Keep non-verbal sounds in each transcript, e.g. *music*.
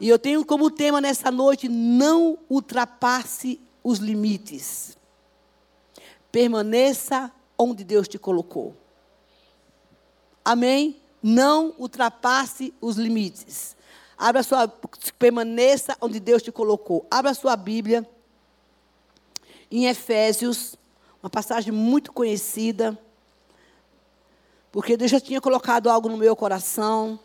E eu tenho como tema nessa noite: não ultrapasse os limites. Permaneça onde Deus te colocou. Amém? Não ultrapasse os limites. Abra sua, permaneça onde Deus te colocou. Abra sua Bíblia em Efésios, uma passagem muito conhecida, porque Deus já tinha colocado algo no meu coração.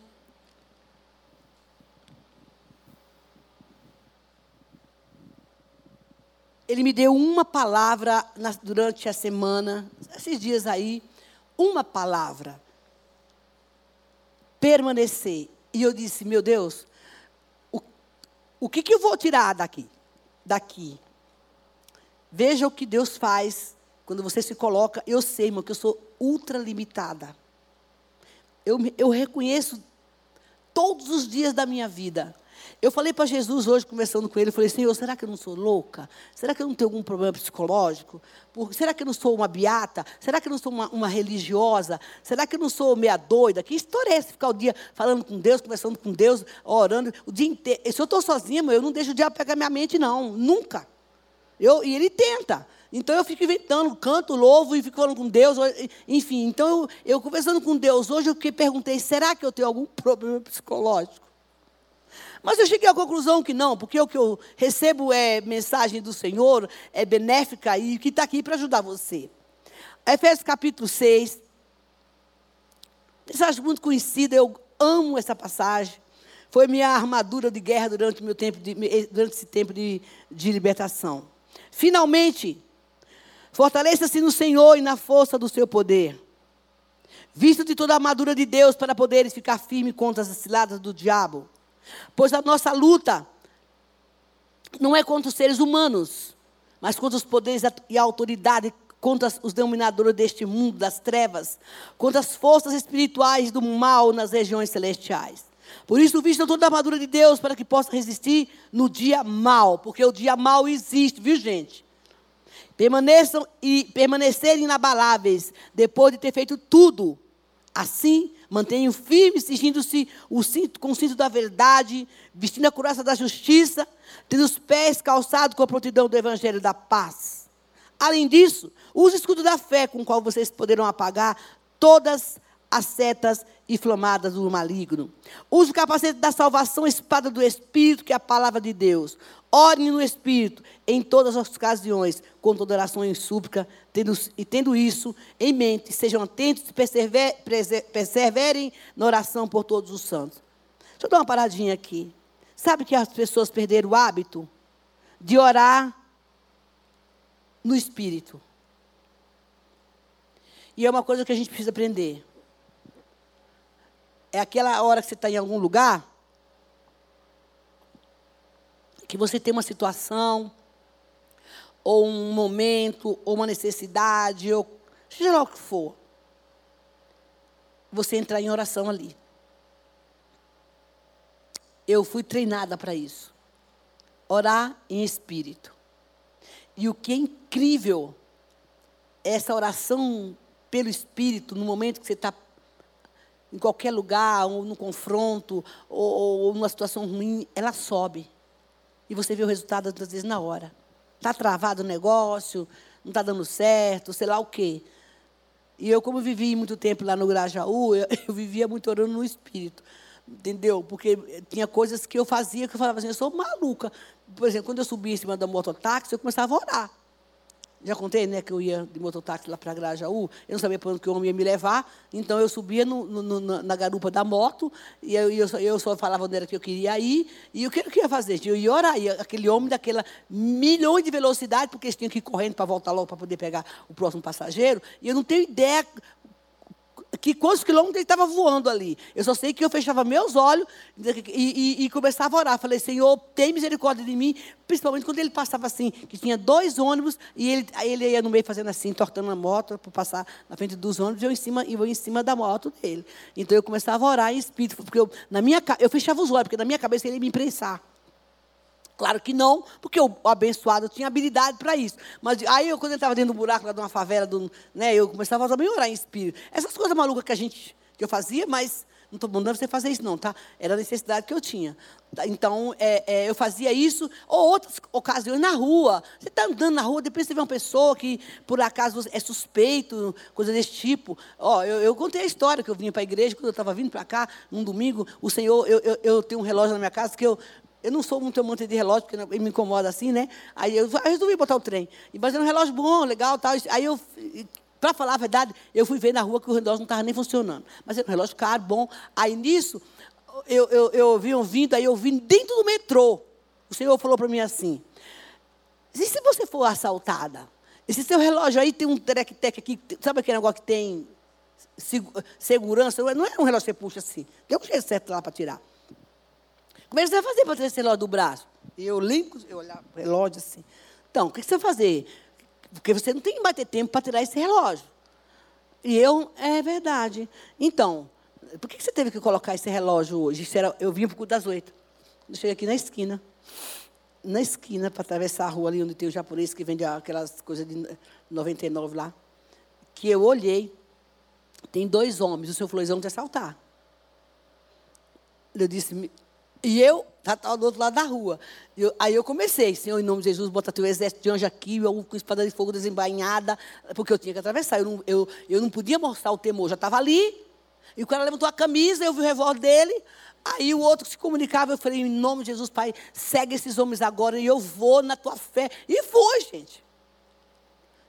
Ele me deu uma palavra na, durante a semana, esses dias aí, uma palavra. Permanecer. E eu disse, meu Deus, o, o que, que eu vou tirar daqui? Daqui. Veja o que Deus faz quando você se coloca. Eu sei, irmão, que eu sou ultra limitada. Eu, eu reconheço todos os dias da minha vida. Eu falei para Jesus hoje, conversando com ele, eu falei, Senhor, será que eu não sou louca? Será que eu não tenho algum problema psicológico? Por, será que eu não sou uma beata? Será que eu não sou uma, uma, religiosa? Será que eu não sou meia doida? Que história é essa? Ficar o dia falando com Deus, conversando com Deus, orando, o dia inteiro. Se eu estou sozinha, eu não deixo o diabo pegar minha mente, não. Nunca. Eu, e ele tenta. Então eu fico inventando, canto, louvo e fico falando com Deus. Enfim, então eu, eu conversando com Deus hoje, eu perguntei: será que eu tenho algum problema psicológico? Mas eu cheguei à conclusão que não, porque o que eu recebo é mensagem do Senhor, é benéfica e que está aqui para ajudar você. Efésios capítulo 6. Mensagem muito conhecida, eu amo essa passagem. Foi minha armadura de guerra durante, meu tempo de, durante esse tempo de, de libertação. Finalmente, fortaleça-se no Senhor e na força do seu poder. Visto de toda a armadura de Deus para poderes ficar firme contra as ciladas do diabo. Pois a nossa luta não é contra os seres humanos, mas contra os poderes e a autoridade, contra os dominadores deste mundo, das trevas, contra as forças espirituais do mal nas regiões celestiais. Por isso, vistam toda a armadura de Deus para que possa resistir no dia mal, porque o dia mal existe, viu, gente? Permaneçam e permanecerem inabaláveis depois de ter feito tudo. Assim, mantenham firmes, cingindo-se o cinto, com o cinto da verdade, vestindo a couraça da justiça, tendo os pés calçados com a prontidão do evangelho da paz. Além disso, use o escudo da fé com o qual vocês poderão apagar todas as setas inflamadas do maligno. Use o capacete da salvação, a espada do Espírito, que é a palavra de Deus. Orem no Espírito em todas as ocasiões, com toda oração e súplica, tendo, e tendo isso em mente, sejam atentos e persever, perseverem na oração por todos os santos. Deixa eu dar uma paradinha aqui. Sabe que as pessoas perderam o hábito de orar no Espírito? E é uma coisa que a gente precisa aprender. É aquela hora que você está em algum lugar, que você tem uma situação, ou um momento, ou uma necessidade, ou seja lá o que for. Você entrar em oração ali. Eu fui treinada para isso. Orar em espírito. E o que é incrível, essa oração pelo espírito, no momento que você está em qualquer lugar, ou no confronto, ou, ou numa situação ruim, ela sobe. E você vê o resultado, às vezes, na hora. Está travado o negócio, não está dando certo, sei lá o quê. E eu, como vivi muito tempo lá no Grajaú, *laughs* eu, eu vivia muito orando no Espírito. Entendeu? Porque tinha coisas que eu fazia que eu falava assim, eu sou maluca. Por exemplo, quando eu subia em cima da mototáxi, eu começava a orar. Já contei, né, que eu ia de mototáxi lá para Grajaú, eu não sabia para onde que o homem ia me levar, então eu subia no, no, na garupa da moto, e eu, eu, só, eu só falava onde era que eu queria ir, e o que eu ia fazer? Eu ia orar, e aquele homem daquela milhões de velocidade, porque eles tinham que ir correndo para voltar logo para poder pegar o próximo passageiro, e eu não tenho ideia que quantos quilômetros ele estava voando ali. Eu só sei que eu fechava meus olhos e, e, e, começava a orar. Falei, Senhor, tem misericórdia de mim. Principalmente quando ele passava assim, que tinha dois ônibus e ele, ele ia no meio fazendo assim, tortando a moto para passar na frente dos ônibus e eu em cima, eu em cima da moto dele. Então eu começava a orar em espírito, porque eu, na minha, eu fechava os olhos, porque na minha cabeça ele ia me imprensar. Claro que não, porque o abençoado tinha habilidade para isso. Mas aí, eu, quando ele estava dentro do buraco lá de uma favela, do, né, eu começava a também orar em espírito. Essas coisas malucas que a gente que eu fazia, mas Não estou mandando você fazer isso, não, tá? Era a necessidade que eu tinha. Então, é, é, eu fazia isso, ou outras ocasiões na rua. Você está andando na rua, depois você vê uma pessoa que, por acaso, é suspeito, coisa desse tipo. Ó, eu, eu contei a história que eu vinha para a igreja, quando eu estava vindo para cá, num domingo, o Senhor, eu, eu, eu, tenho um relógio na minha casa que eu. Eu não sou muito amante de relógio, porque me incomoda assim, né? Aí eu, eu resolvi botar o trem. Mas era um relógio bom, legal tal. Aí eu para falar a verdade, eu fui ver na rua que o relógio não estava nem funcionando. Mas era um relógio caro, bom. Aí nisso, eu, eu, eu ouvi um vindo, aí eu vim dentro do metrô. O Senhor falou para mim assim: e se você for assaltada? Esse seu relógio aí tem um trec-tec aqui, sabe aquele negócio que tem segurança? Não é um relógio que você puxa assim. Tem um jeito certo lá para tirar. Como é que você vai fazer para ter esse relógio do braço? Eu limpo, eu olhava o relógio assim. Então, o que você vai fazer? Porque você não tem que bater tempo para tirar esse relógio. E eu, é verdade. Então, por que você teve que colocar esse relógio hoje? Era, eu vim para o culto das oito. Eu cheguei aqui na esquina. Na esquina, para atravessar a rua ali onde tem o japonês que vende aquelas coisas de 99 lá. Que eu olhei, tem dois homens. O eles vão te assaltar. Eu disse, e eu estava do outro lado da rua. Eu, aí eu comecei, Senhor, em nome de Jesus, bota teu exército de anjo aqui, eu com espada de fogo desembainhada, porque eu tinha que atravessar. Eu não, eu, eu não podia mostrar o temor, já estava ali. E o cara levantou a camisa, eu vi o revólver dele. Aí o outro se comunicava, eu falei, em nome de Jesus, Pai, segue esses homens agora e eu vou na tua fé. E foi, gente.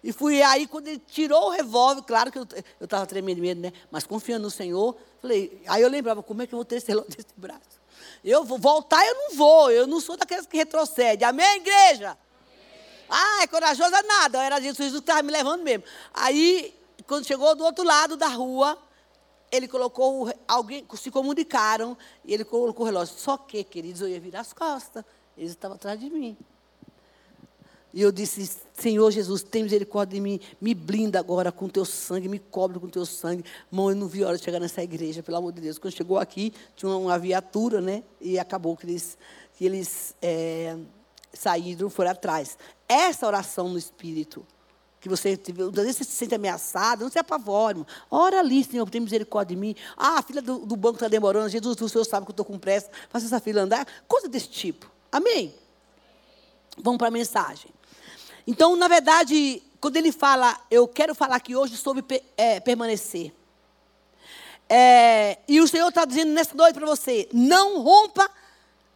E fui aí, quando ele tirou o revólver, claro que eu estava tremendo de medo, né? Mas confiando no Senhor, falei, aí eu lembrava, como é que eu vou ter esse relógio *laughs* desse braço? Eu vou voltar, eu não vou. Eu não sou daqueles que retrocede. Amém, igreja? Amém. Ah, é corajosa nada. Era Jesus que estava me levando mesmo. Aí, quando chegou do outro lado da rua, ele colocou, alguém, se comunicaram, e ele colocou o relógio. Só que, queridos, eu ia virar as costas. Eles estavam atrás de mim. E eu disse, Senhor Jesus, tem misericórdia de mim, me blinda agora com teu sangue, me cobre com teu sangue. Mão, eu não vi a hora de chegar nessa igreja, pelo amor de Deus. Quando chegou aqui, tinha uma viatura, né? E acabou que eles, que eles é, saíram, foram atrás. Essa oração no Espírito, que você, você se sente ameaçado, não se apavore. Ora ali, Senhor, tem misericórdia de mim. Ah, a fila do, do banco está demorando, Jesus, o Senhor sabe que eu estou com pressa, faça essa fila andar. Coisa desse tipo. Amém? Vamos para a mensagem. Então, na verdade, quando ele fala, eu quero falar aqui hoje sobre é, permanecer. É, e o Senhor está dizendo nessa noite para você: não rompa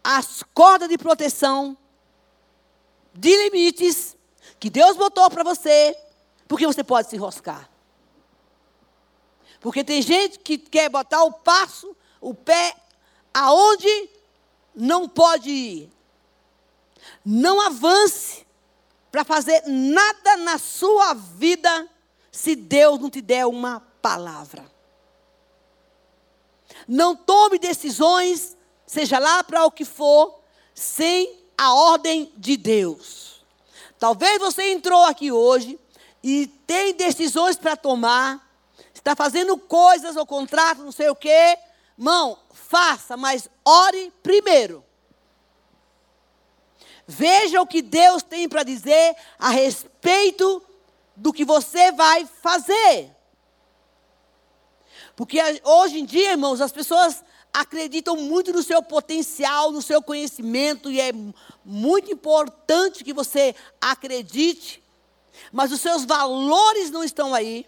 as cordas de proteção, de limites, que Deus botou para você, porque você pode se enroscar. Porque tem gente que quer botar o passo, o pé, aonde não pode ir. Não avance para fazer nada na sua vida se Deus não te der uma palavra. Não tome decisões, seja lá para o que for, sem a ordem de Deus. Talvez você entrou aqui hoje e tem decisões para tomar, está fazendo coisas ou contrato, não sei o quê. Mão, faça, mas ore primeiro. Veja o que Deus tem para dizer a respeito do que você vai fazer. Porque hoje em dia, irmãos, as pessoas acreditam muito no seu potencial, no seu conhecimento, e é muito importante que você acredite, mas os seus valores não estão aí,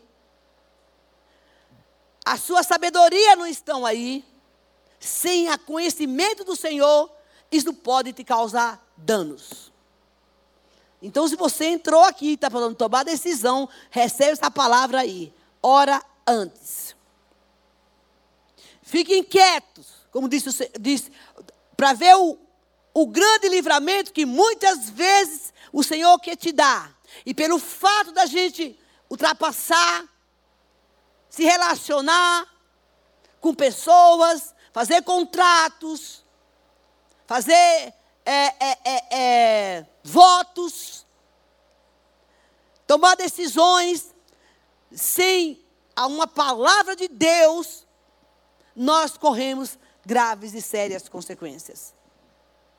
a sua sabedoria não estão aí, sem o conhecimento do Senhor, isso pode te causar danos. Então, se você entrou aqui e está falando tomar decisão, recebe essa palavra aí. Ora antes. Fiquem quietos, como disse, disse para ver o, o grande livramento que muitas vezes o Senhor quer te dar. E pelo fato da gente ultrapassar, se relacionar com pessoas, fazer contratos, fazer é, é, é, é, votos, tomar decisões sem uma palavra de Deus, nós corremos graves e sérias consequências.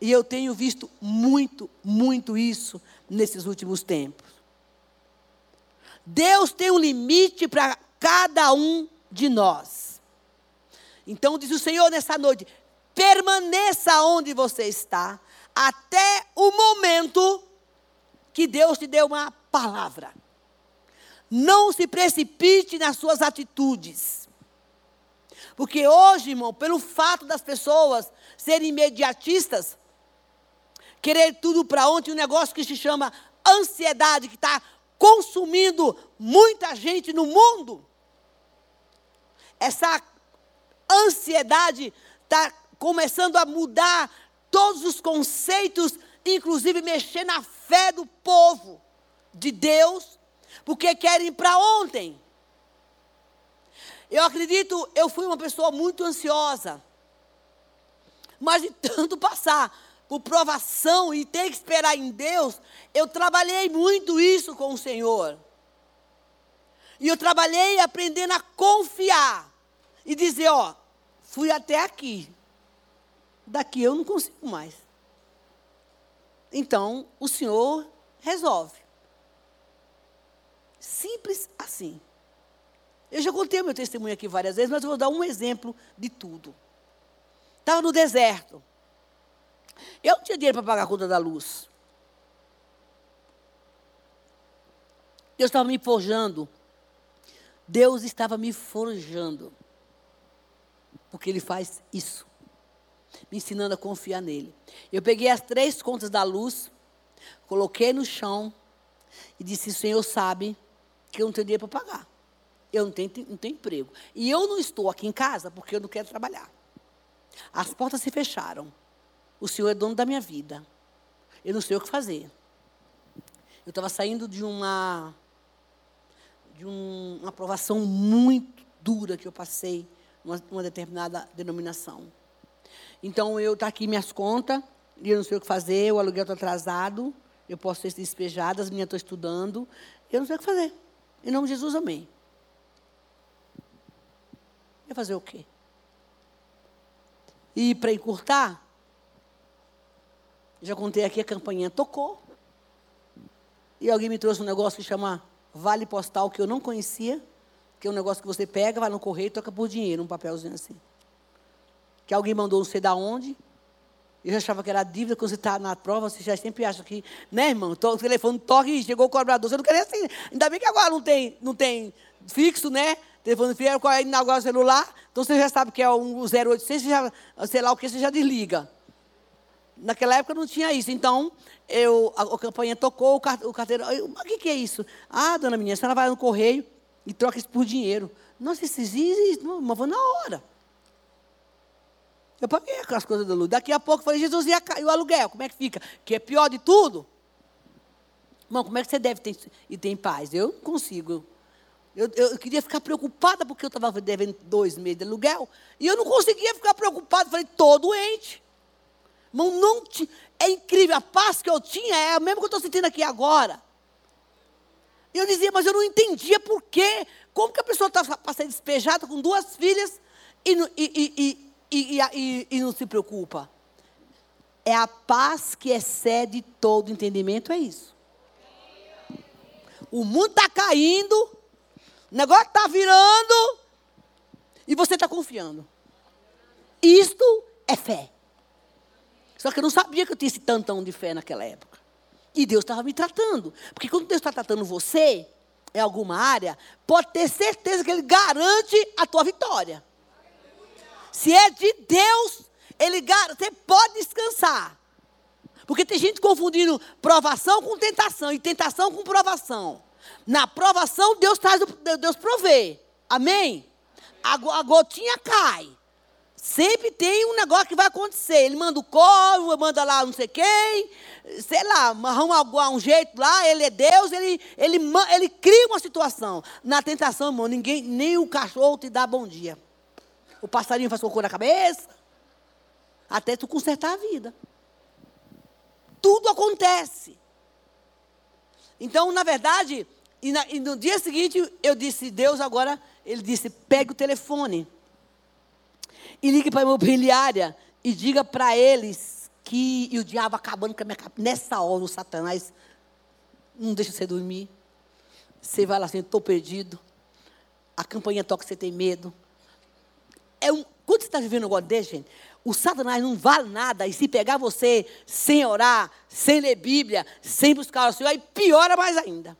E eu tenho visto muito, muito isso nesses últimos tempos. Deus tem um limite para cada um de nós. Então diz o Senhor nessa noite: permaneça onde você está, até o momento que Deus te deu uma palavra. Não se precipite nas suas atitudes. Porque hoje, irmão, pelo fato das pessoas serem imediatistas, querer tudo para ontem, um negócio que se chama ansiedade, que está consumindo muita gente no mundo. Essa ansiedade está começando a mudar todos os conceitos, inclusive mexer na fé do povo de Deus, porque querem para ontem. Eu acredito, eu fui uma pessoa muito ansiosa. Mas de *laughs* tanto passar por provação e ter que esperar em Deus, eu trabalhei muito isso com o Senhor. E eu trabalhei aprendendo a confiar e dizer, ó, fui até aqui. Daqui eu não consigo mais. Então, o Senhor resolve. Simples assim. Eu já contei meu testemunho aqui várias vezes, mas eu vou dar um exemplo de tudo. Estava no deserto. Eu não tinha dinheiro para pagar a conta da luz. Deus estava me forjando. Deus estava me forjando. Porque Ele faz isso. Me ensinando a confiar nele. Eu peguei as três contas da luz, coloquei no chão e disse: Senhor sabe que eu não tenho dinheiro para pagar. Eu não tenho, não tenho emprego. E eu não estou aqui em casa porque eu não quero trabalhar. As portas se fecharam. O Senhor é dono da minha vida. Eu não sei o que fazer. Eu estava saindo de uma de um, uma aprovação muito dura que eu passei numa, numa determinada denominação. Então eu tá aqui minhas contas, e eu não sei o que fazer, o aluguel está atrasado, eu posso ser despejada, as minhas estão estudando, eu não sei o que fazer. Em nome de Jesus, amém. Ia fazer o quê? E para encurtar, já contei aqui, a campanha tocou. E alguém me trouxe um negócio que chama Vale Postal, que eu não conhecia, que é um negócio que você pega, vai no correio e toca por dinheiro, um papelzinho assim. Que alguém mandou não sei da onde. Eu já achava que era dívida, quando você está na prova, você já sempre acha que, né, irmão? O telefone toca e chegou o cobrador. Você não queria assim. Ainda bem que agora não tem, não tem fixo, né? Telefone fixo, agora celular. Então você já sabe que é um 0800, você já, sei lá o que, você já desliga. Naquela época não tinha isso. Então, eu, a, a campanha tocou, o, o carteiro. O que, que é isso? Ah, dona menina, a senhora vai no correio e troca isso por dinheiro. Nossa, isso existe, mas vou na hora. Eu paguei aquelas coisas da luz. Daqui a pouco eu falei, Jesus, e, a, e o aluguel? Como é que fica? Que é pior de tudo? Irmão, como é que você deve ter e tem paz? Eu não consigo. Eu, eu, queria ficar preocupada porque eu estava devendo dois meses de aluguel. E eu não conseguia ficar preocupada. Falei, estou doente. Irmão, não te, é incrível. A paz que eu tinha é a mesma que eu estou sentindo aqui agora. E eu dizia, mas eu não entendia por quê. Como que a pessoa está para ser despejada com duas filhas e, e, e, e, e não se preocupa? É a paz que excede todo entendimento, é isso. O mundo está caindo, o negócio está virando, e você está confiando. Isto é fé. Só que eu não sabia que eu tinha esse tantão de fé naquela época. E Deus estava me tratando. Porque quando Deus está tratando você, em alguma área, pode ter certeza que Ele garante a tua vitória. Se é de Deus, Ele você pode descansar. Porque tem gente confundindo provação com tentação e tentação com provação. Na provação, Deus traz, Deus provê. Amém? A, a gotinha cai. Sempre tem um negócio que vai acontecer. Ele manda o corvo, manda lá não sei quem, sei lá, arruma um jeito lá, ele é Deus, ele, ele, ele cria uma situação. Na tentação, irmão, ninguém, nem o cachorro te dá bom dia. O passarinho faz cocô na cabeça. Até tu consertar a vida. Tudo acontece. Então, na verdade, e, na, e no dia seguinte, eu disse, Deus agora, ele disse, pegue o telefone e ligue para a imobiliária e diga para eles que e o diabo acabando com a minha cabeça. Nessa hora, o Satanás não deixa você dormir. Você vai lá assim, estou perdido. A campanha toca, você tem medo. É um, Quando você está vivendo um negócio desse, gente, o Satanás não vale nada. E se pegar você sem orar, sem ler Bíblia, sem buscar o Senhor, aí piora mais ainda.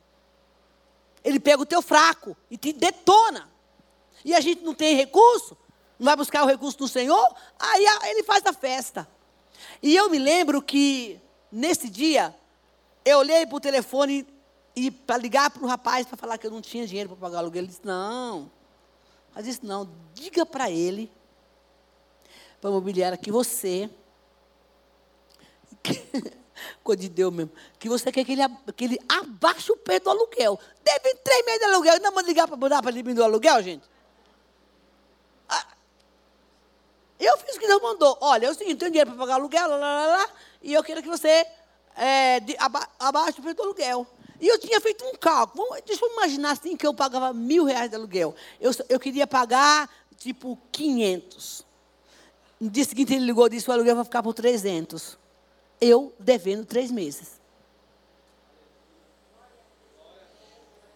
Ele pega o teu fraco e te detona. E a gente não tem recurso, não vai buscar o recurso do Senhor, aí ele faz a festa. E eu me lembro que, nesse dia, eu olhei para o telefone e para ligar para o rapaz para falar que eu não tinha dinheiro para pagar o aluguel. Ele disse: Não, mas disse: Não, diga para ele, para a imobiliária, que você. *laughs* coisa de Deus mesmo. Que você quer que ele, que ele abaixe o preço do aluguel. Deve três meses de aluguel. Ainda manda ligar para mudar para diminuir o aluguel, gente? Ah, eu fiz o que Deus mandou. Olha, é o seguinte, tenho dinheiro para pagar aluguel, lá, lá, lá, e eu quero que você é, aba, abaixe o preço do aluguel. E eu tinha feito um cálculo. Deixa eu imaginar assim que eu pagava mil reais de aluguel. Eu, eu queria pagar, tipo, 500. No dia seguinte ele ligou e disse, o aluguel vai ficar por 300 eu devendo três meses.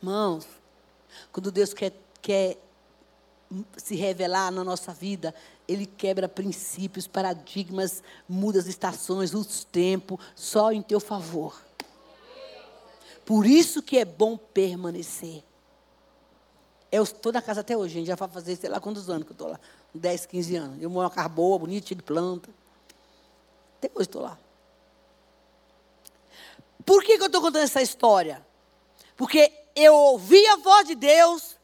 Irmãos, quando Deus quer, quer se revelar na nossa vida, Ele quebra princípios, paradigmas, muda as estações, os tempos, só em teu favor. Por isso que é bom permanecer. Eu estou na casa até hoje, gente, já vai fazer sei lá quantos anos que eu estou lá. 10, 15 anos. Eu moro numa casa boa, bonita, cheia de planta. Até hoje estou lá. Por que, que eu estou contando essa história? Porque eu ouvi a voz de Deus,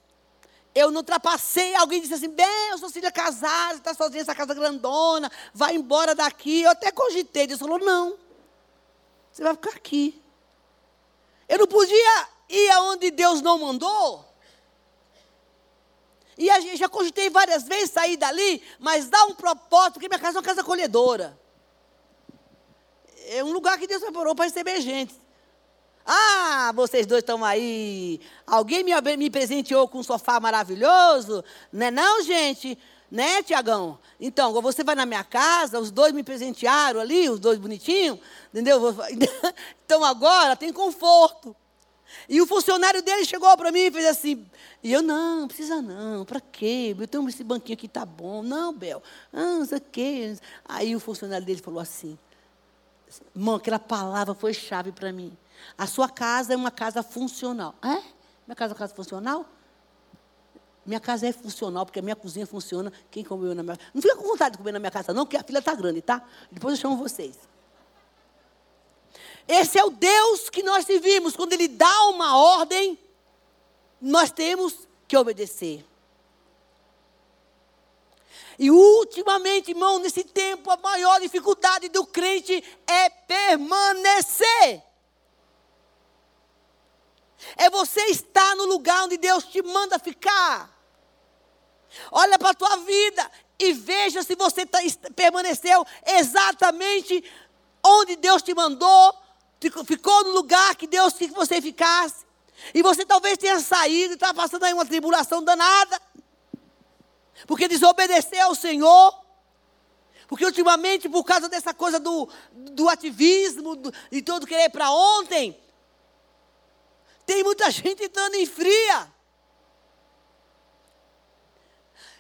eu não ultrapassei, alguém disse assim, bem, eu sou filha casada, está sozinha nessa casa grandona, vai embora daqui. Eu até cogitei, Deus falou, não, você vai ficar aqui. Eu não podia ir aonde Deus não mandou. E gente já cogitei várias vezes sair dali, mas dá um propósito, porque minha casa é uma casa acolhedora é um lugar que Deus preparou para receber gente. Ah, vocês dois estão aí. Alguém me, me presenteou com um sofá maravilhoso? Não é não, gente? Né, Tiagão? Então, você vai na minha casa, os dois me presentearam ali, os dois bonitinhos, entendeu? *laughs* Então agora tem conforto. E o funcionário dele chegou para mim e fez assim. E eu, não, precisa não, para quê? Eu tenho esse banquinho aqui, tá bom. Não, Bel, ah, não sei o quê. Aí o funcionário dele falou assim: Irmão, aquela palavra foi chave para mim. A sua casa é uma casa funcional. É? Minha casa é uma casa funcional? Minha casa é funcional, porque a minha cozinha funciona. Quem comeu na minha casa? Não fica com vontade de comer na minha casa, não, porque a filha está grande, tá? Depois eu chamo vocês. Esse é o Deus que nós servimos. Quando Ele dá uma ordem, nós temos que obedecer. E ultimamente, irmão, nesse tempo, a maior dificuldade do crente é permanecer. É você estar no lugar onde Deus te manda ficar. Olha para a tua vida e veja se você tá, permaneceu exatamente onde Deus te mandou, ficou no lugar que Deus quis que você ficasse. E você talvez tenha saído e está passando aí uma tribulação danada porque desobedeceu ao Senhor. Porque ultimamente, por causa dessa coisa do, do ativismo e todo querer para ontem, tem muita *laughs* gente entrando em fria.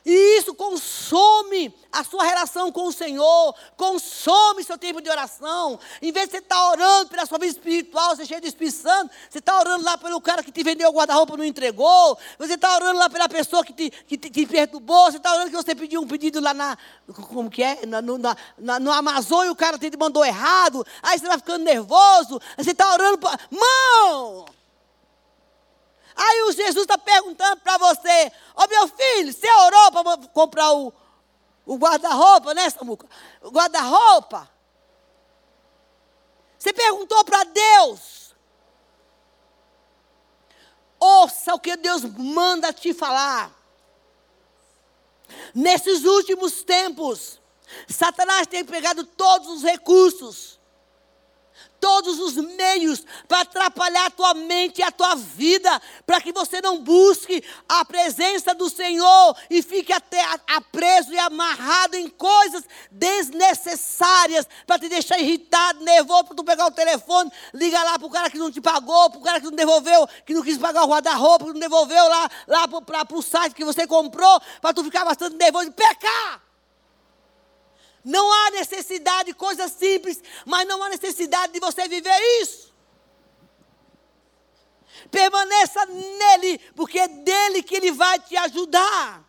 E isso consome a sua relação com o Senhor, consome seu tempo de oração. Em vez de você estar tá orando pela sua vida espiritual, você é cheio de Espírito Santo, você está orando lá pelo cara que te vendeu o guarda-roupa e não entregou, você está orando lá pela pessoa que te, que te, te perturbou, você está orando que você pediu um pedido lá na. Como que é? Na, no, na, no Amazon e o cara te mandou errado, aí você está ficando nervoso, aí você está orando. Pra, mão! Aí o Jesus está perguntando para você: Ó oh, meu filho, você orou para comprar o, o guarda-roupa, né, Samuca? O guarda-roupa. Você perguntou para Deus. Ouça o que Deus manda te falar. Nesses últimos tempos, Satanás tem pegado todos os recursos todos os meios para atrapalhar a tua mente e a tua vida, para que você não busque a presença do Senhor e fique até preso e amarrado em coisas desnecessárias, para te deixar irritado, nervoso, para tu pegar o telefone, liga lá para o cara que não te pagou, para o cara que não devolveu, que não quis pagar o guarda-roupa, que não devolveu lá, lá para o site que você comprou, para tu ficar bastante nervoso e pecar. Não há necessidade de coisas simples, mas não há necessidade de você viver isso. Permaneça nele, porque é dele que ele vai te ajudar.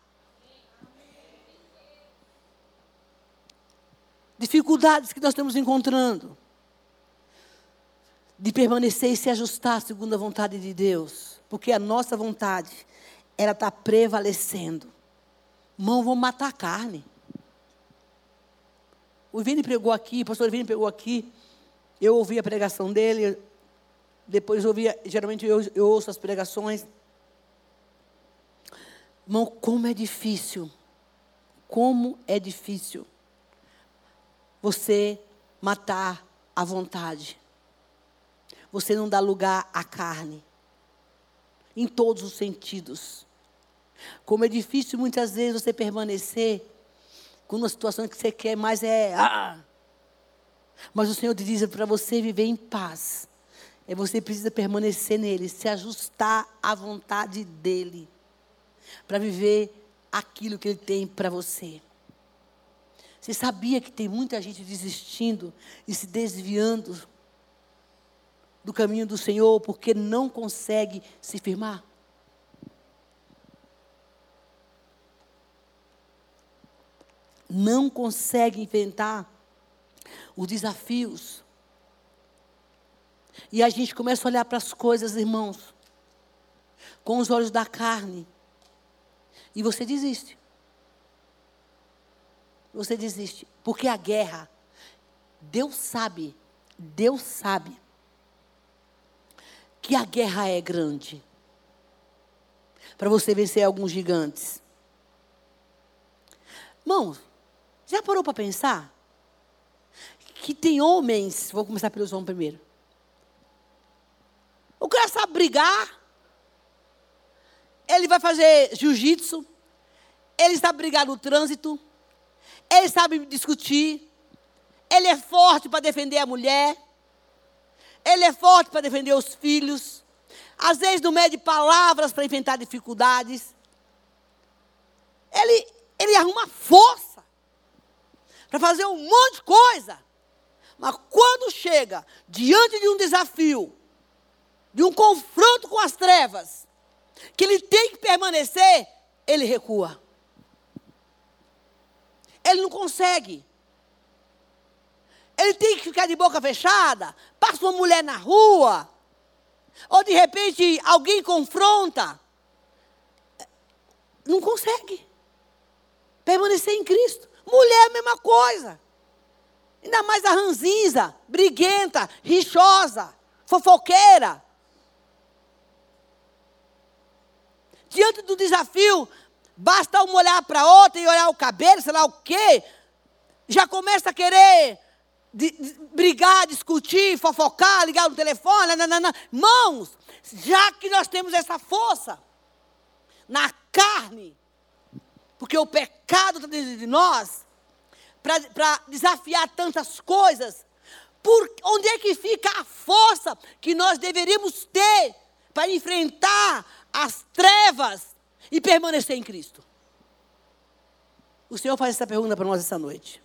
Dificuldades que nós estamos encontrando de permanecer e se ajustar segundo a vontade de Deus, porque a nossa vontade ela está prevalecendo. Mão, vão matar a carne. O Vini pregou aqui, o pastor Vini pregou aqui. Eu ouvi a pregação dele. Depois ouvia, geralmente eu, eu ouço as pregações. Irmão, como é difícil. Como é difícil você matar a vontade. Você não dá lugar à carne. Em todos os sentidos. Como é difícil muitas vezes você permanecer uma situação que você quer, mas é. Ah. Mas o Senhor diz para você viver em paz. É você precisa permanecer nele, se ajustar à vontade dele, para viver aquilo que ele tem para você. Você sabia que tem muita gente desistindo e se desviando do caminho do Senhor porque não consegue se firmar? Não consegue enfrentar os desafios. E a gente começa a olhar para as coisas, irmãos, com os olhos da carne. E você desiste. Você desiste. Porque a guerra, Deus sabe, Deus sabe que a guerra é grande. Para você vencer alguns gigantes. Irmãos, já parou para pensar? Que tem homens, vou começar pelos homens primeiro. O cara sabe brigar, ele vai fazer jiu-jitsu, ele sabe brigar no trânsito, ele sabe discutir, ele é forte para defender a mulher, ele é forte para defender os filhos, às vezes no meio de palavras para enfrentar dificuldades. Ele, ele arruma força para fazer um monte de coisa. Mas quando chega diante de um desafio, de um confronto com as trevas, que ele tem que permanecer, ele recua. Ele não consegue. Ele tem que ficar de boca fechada. Passa uma mulher na rua. Ou de repente alguém confronta. Não consegue permanecer em Cristo. Mulher é a mesma coisa. Ainda mais a ranzinza, briguenta, rixosa, fofoqueira. Diante do desafio, basta uma olhar para outra e olhar o cabelo, sei lá o quê, já começa a querer de, de, brigar, discutir, fofocar, ligar no telefone, nanana. mãos, já que nós temos essa força na carne, porque o pecado está dentro de nós para desafiar tantas coisas. Por onde é que fica a força que nós deveríamos ter para enfrentar as trevas e permanecer em Cristo? O Senhor faz essa pergunta para nós essa noite.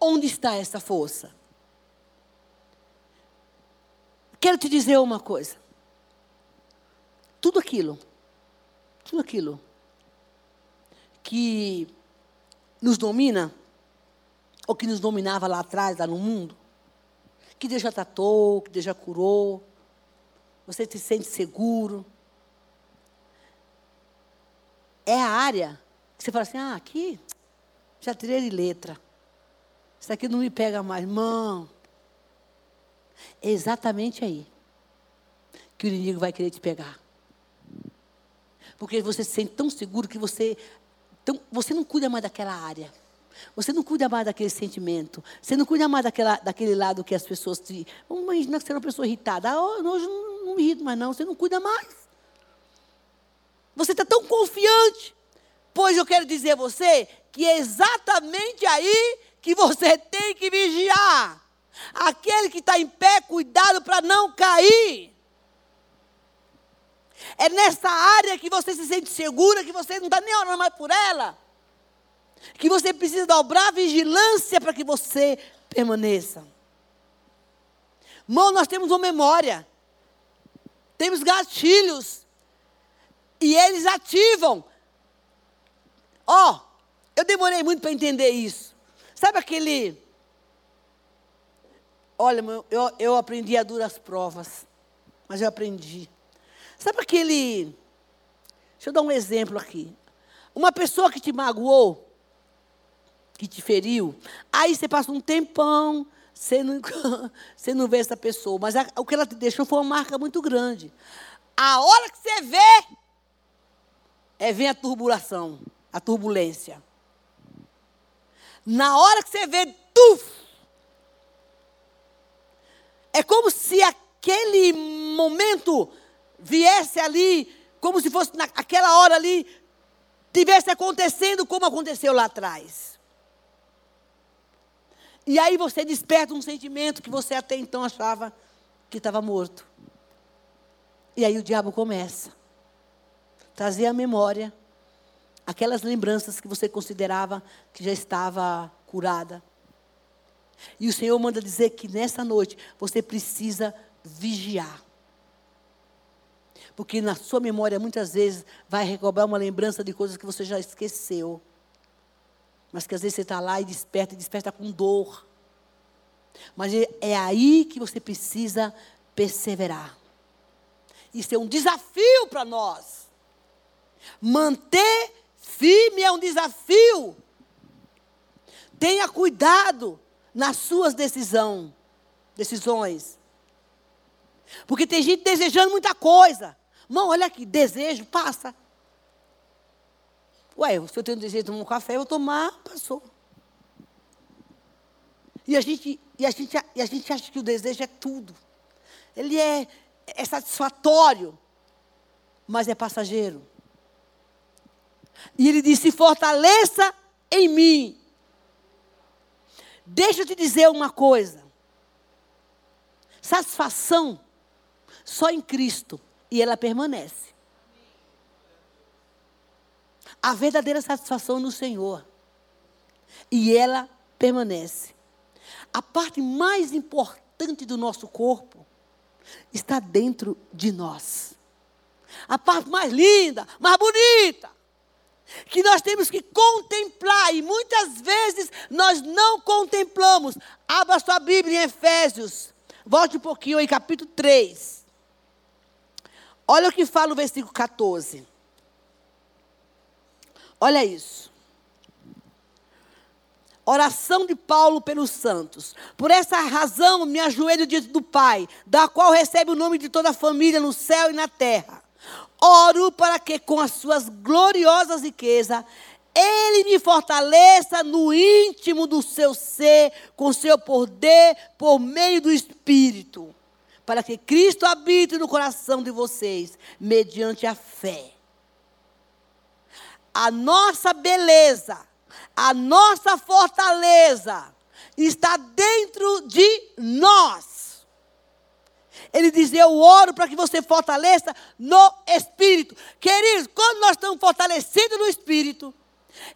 Onde está essa força? Quero te dizer uma coisa. Tudo aquilo tudo aquilo que nos domina, ou que nos dominava lá atrás, lá no mundo, que Deus já tratou, que Deus já curou, você se sente seguro. É a área que você fala assim, ah, aqui já tirei letra. Isso aqui não me pega mais, irmão. É exatamente aí que o inimigo vai querer te pegar. Porque você se sente tão seguro que você, tão, você não cuida mais daquela área. Você não cuida mais daquele sentimento. Você não cuida mais daquela, daquele lado que as pessoas te. Vamos imaginar que você é uma pessoa irritada. Ah, hoje não, não me irrito mais, não. Você não cuida mais. Você está tão confiante. Pois eu quero dizer a você que é exatamente aí que você tem que vigiar. Aquele que está em pé, cuidado para não cair. É nessa área que você se sente segura, que você não está nem orando mais por ela. Que você precisa dobrar vigilância para que você permaneça. Irmão, nós temos uma memória. Temos gatilhos. E eles ativam. Ó, oh, eu demorei muito para entender isso. Sabe aquele. Olha, eu, eu aprendi a duras provas. Mas eu aprendi. Sabe aquele. Deixa eu dar um exemplo aqui. Uma pessoa que te magoou, que te feriu, aí você passa um tempão, você não, *laughs* você não vê essa pessoa, mas o que ela te deixou foi uma marca muito grande. A hora que você vê, é vem a turbulação, a turbulência. Na hora que você vê, tuf, é como se aquele momento viesse ali, como se fosse naquela hora ali, tivesse acontecendo como aconteceu lá atrás. E aí você desperta um sentimento que você até então achava que estava morto. E aí o diabo começa a trazer à memória aquelas lembranças que você considerava que já estava curada. E o Senhor manda dizer que nessa noite você precisa vigiar. Porque na sua memória, muitas vezes, vai recobrar uma lembrança de coisas que você já esqueceu. Mas que às vezes você está lá e desperta, e desperta com dor. Mas é, é aí que você precisa perseverar. Isso é um desafio para nós. Manter firme é um desafio. Tenha cuidado nas suas decisão, decisões. Porque tem gente desejando muita coisa. Irmão, olha aqui, desejo, passa. Ué, se eu tenho desejo de tomar um café, eu vou tomar, passou. E a gente, e a gente, e a gente acha que o desejo é tudo. Ele é, é satisfatório, mas é passageiro. E ele disse: fortaleça em mim. Deixa eu te dizer uma coisa. Satisfação só em Cristo e ela permanece. A verdadeira satisfação no Senhor. E ela permanece. A parte mais importante do nosso corpo está dentro de nós. A parte mais linda, mais bonita, que nós temos que contemplar e muitas vezes nós não contemplamos. Abra sua Bíblia em Efésios. Volte um pouquinho aí, capítulo 3. Olha o que fala o versículo 14. Olha isso. Oração de Paulo pelos santos. Por essa razão me ajoelho diante do Pai, da qual recebe o nome de toda a família no céu e na terra. Oro para que com as suas gloriosas riquezas ele me fortaleça no íntimo do seu ser, com seu poder, por meio do Espírito para que Cristo habite no coração de vocês, mediante a fé. A nossa beleza, a nossa fortaleza está dentro de nós. Ele diz: Eu oro para que você fortaleça no espírito. Queridos, quando nós estamos fortalecidos no espírito,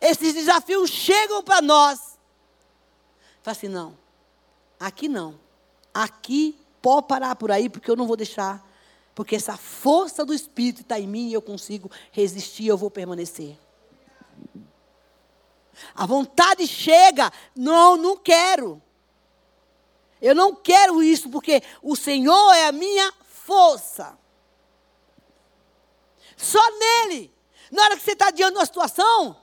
esses desafios chegam para nós. Fala assim: não, aqui não. Aqui pode parar por aí, porque eu não vou deixar. Porque essa força do Espírito está em mim e eu consigo resistir, eu vou permanecer. A vontade chega, não, não quero. Eu não quero isso, porque o Senhor é a minha força. Só nele. Na hora que você está diante de uma situação,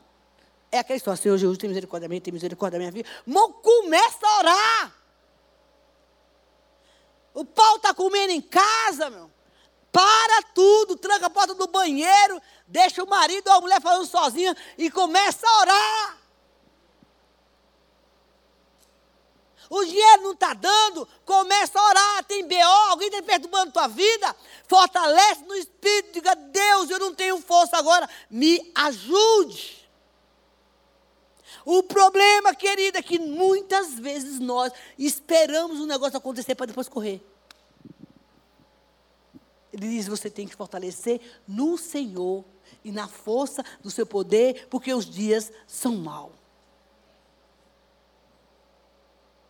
é aquela situação, Senhor Jesus, tem misericórdia da minha, tem misericórdia da minha vida. Irmão, começa a orar. O pau está comendo em casa, meu. Para tudo, tranca a porta do banheiro, deixa o marido ou a mulher falando sozinha e começa a orar. O dinheiro não está dando, começa a orar, tem BO, alguém está perturbando tua vida, fortalece no espírito, diga, Deus, eu não tenho força agora, me ajude. O problema, querida, é que muitas vezes nós esperamos o negócio acontecer para depois correr. Ele diz: você tem que fortalecer no Senhor e na força do seu poder, porque os dias são maus.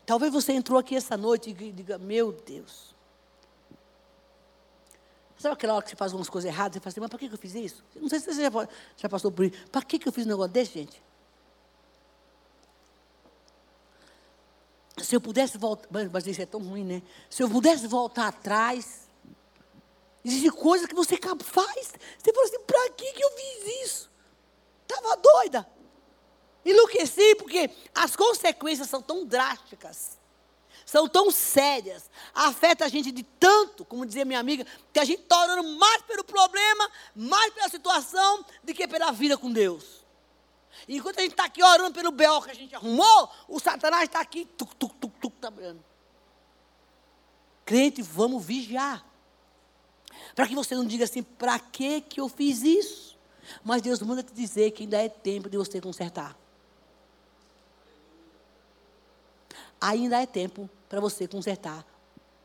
Talvez você entrou aqui essa noite e diga: Meu Deus. Sabe aquela hora que você faz umas coisas erradas e fala assim: Mas para que eu fiz isso? Não sei se você já, já passou por isso. Para que eu fiz um negócio desse, gente? Se eu pudesse voltar, mas isso é tão ruim, né? Se eu pudesse voltar atrás, existe coisa que você faz. Você fala assim, para que, que eu fiz isso? Estava doida. Enlouqueci porque as consequências são tão drásticas, são tão sérias, afeta a gente de tanto, como dizia minha amiga, que a gente está orando mais pelo problema, mais pela situação, do que pela vida com Deus. E enquanto a gente está aqui orando pelo B.O. que a gente arrumou, o Satanás está aqui, tuc, tuc, tuc, tuc, trabalhando. Crente, vamos vigiar. Para que você não diga assim, para que que eu fiz isso? Mas Deus manda te dizer que ainda é tempo de você consertar. Ainda é tempo para você consertar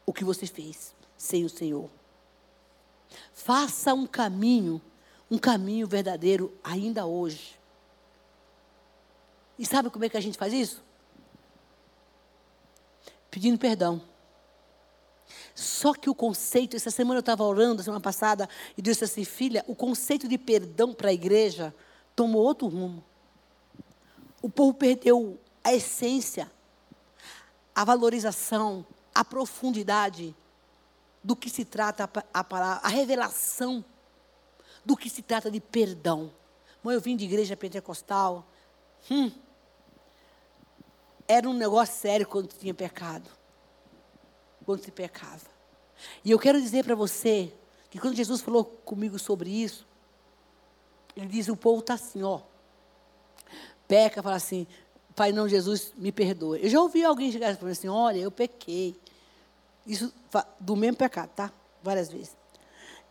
o que você fez sem o Senhor. Faça um caminho, um caminho verdadeiro ainda hoje. E sabe como é que a gente faz isso? Pedindo perdão. Só que o conceito, essa semana eu estava orando, semana passada, e Deus disse assim, filha, o conceito de perdão para a igreja tomou outro rumo. O povo perdeu a essência, a valorização, a profundidade do que se trata a, a, a revelação do que se trata de perdão. Mãe, eu vim de igreja pentecostal. Hum, era um negócio sério quando tinha pecado. Quando se pecava. E eu quero dizer para você que quando Jesus falou comigo sobre isso, ele diz: o povo está assim, ó. Peca, fala assim, Pai, não, Jesus, me perdoa. Eu já ouvi alguém chegar e falar assim: olha, eu pequei. Isso do mesmo pecado, tá? Várias vezes.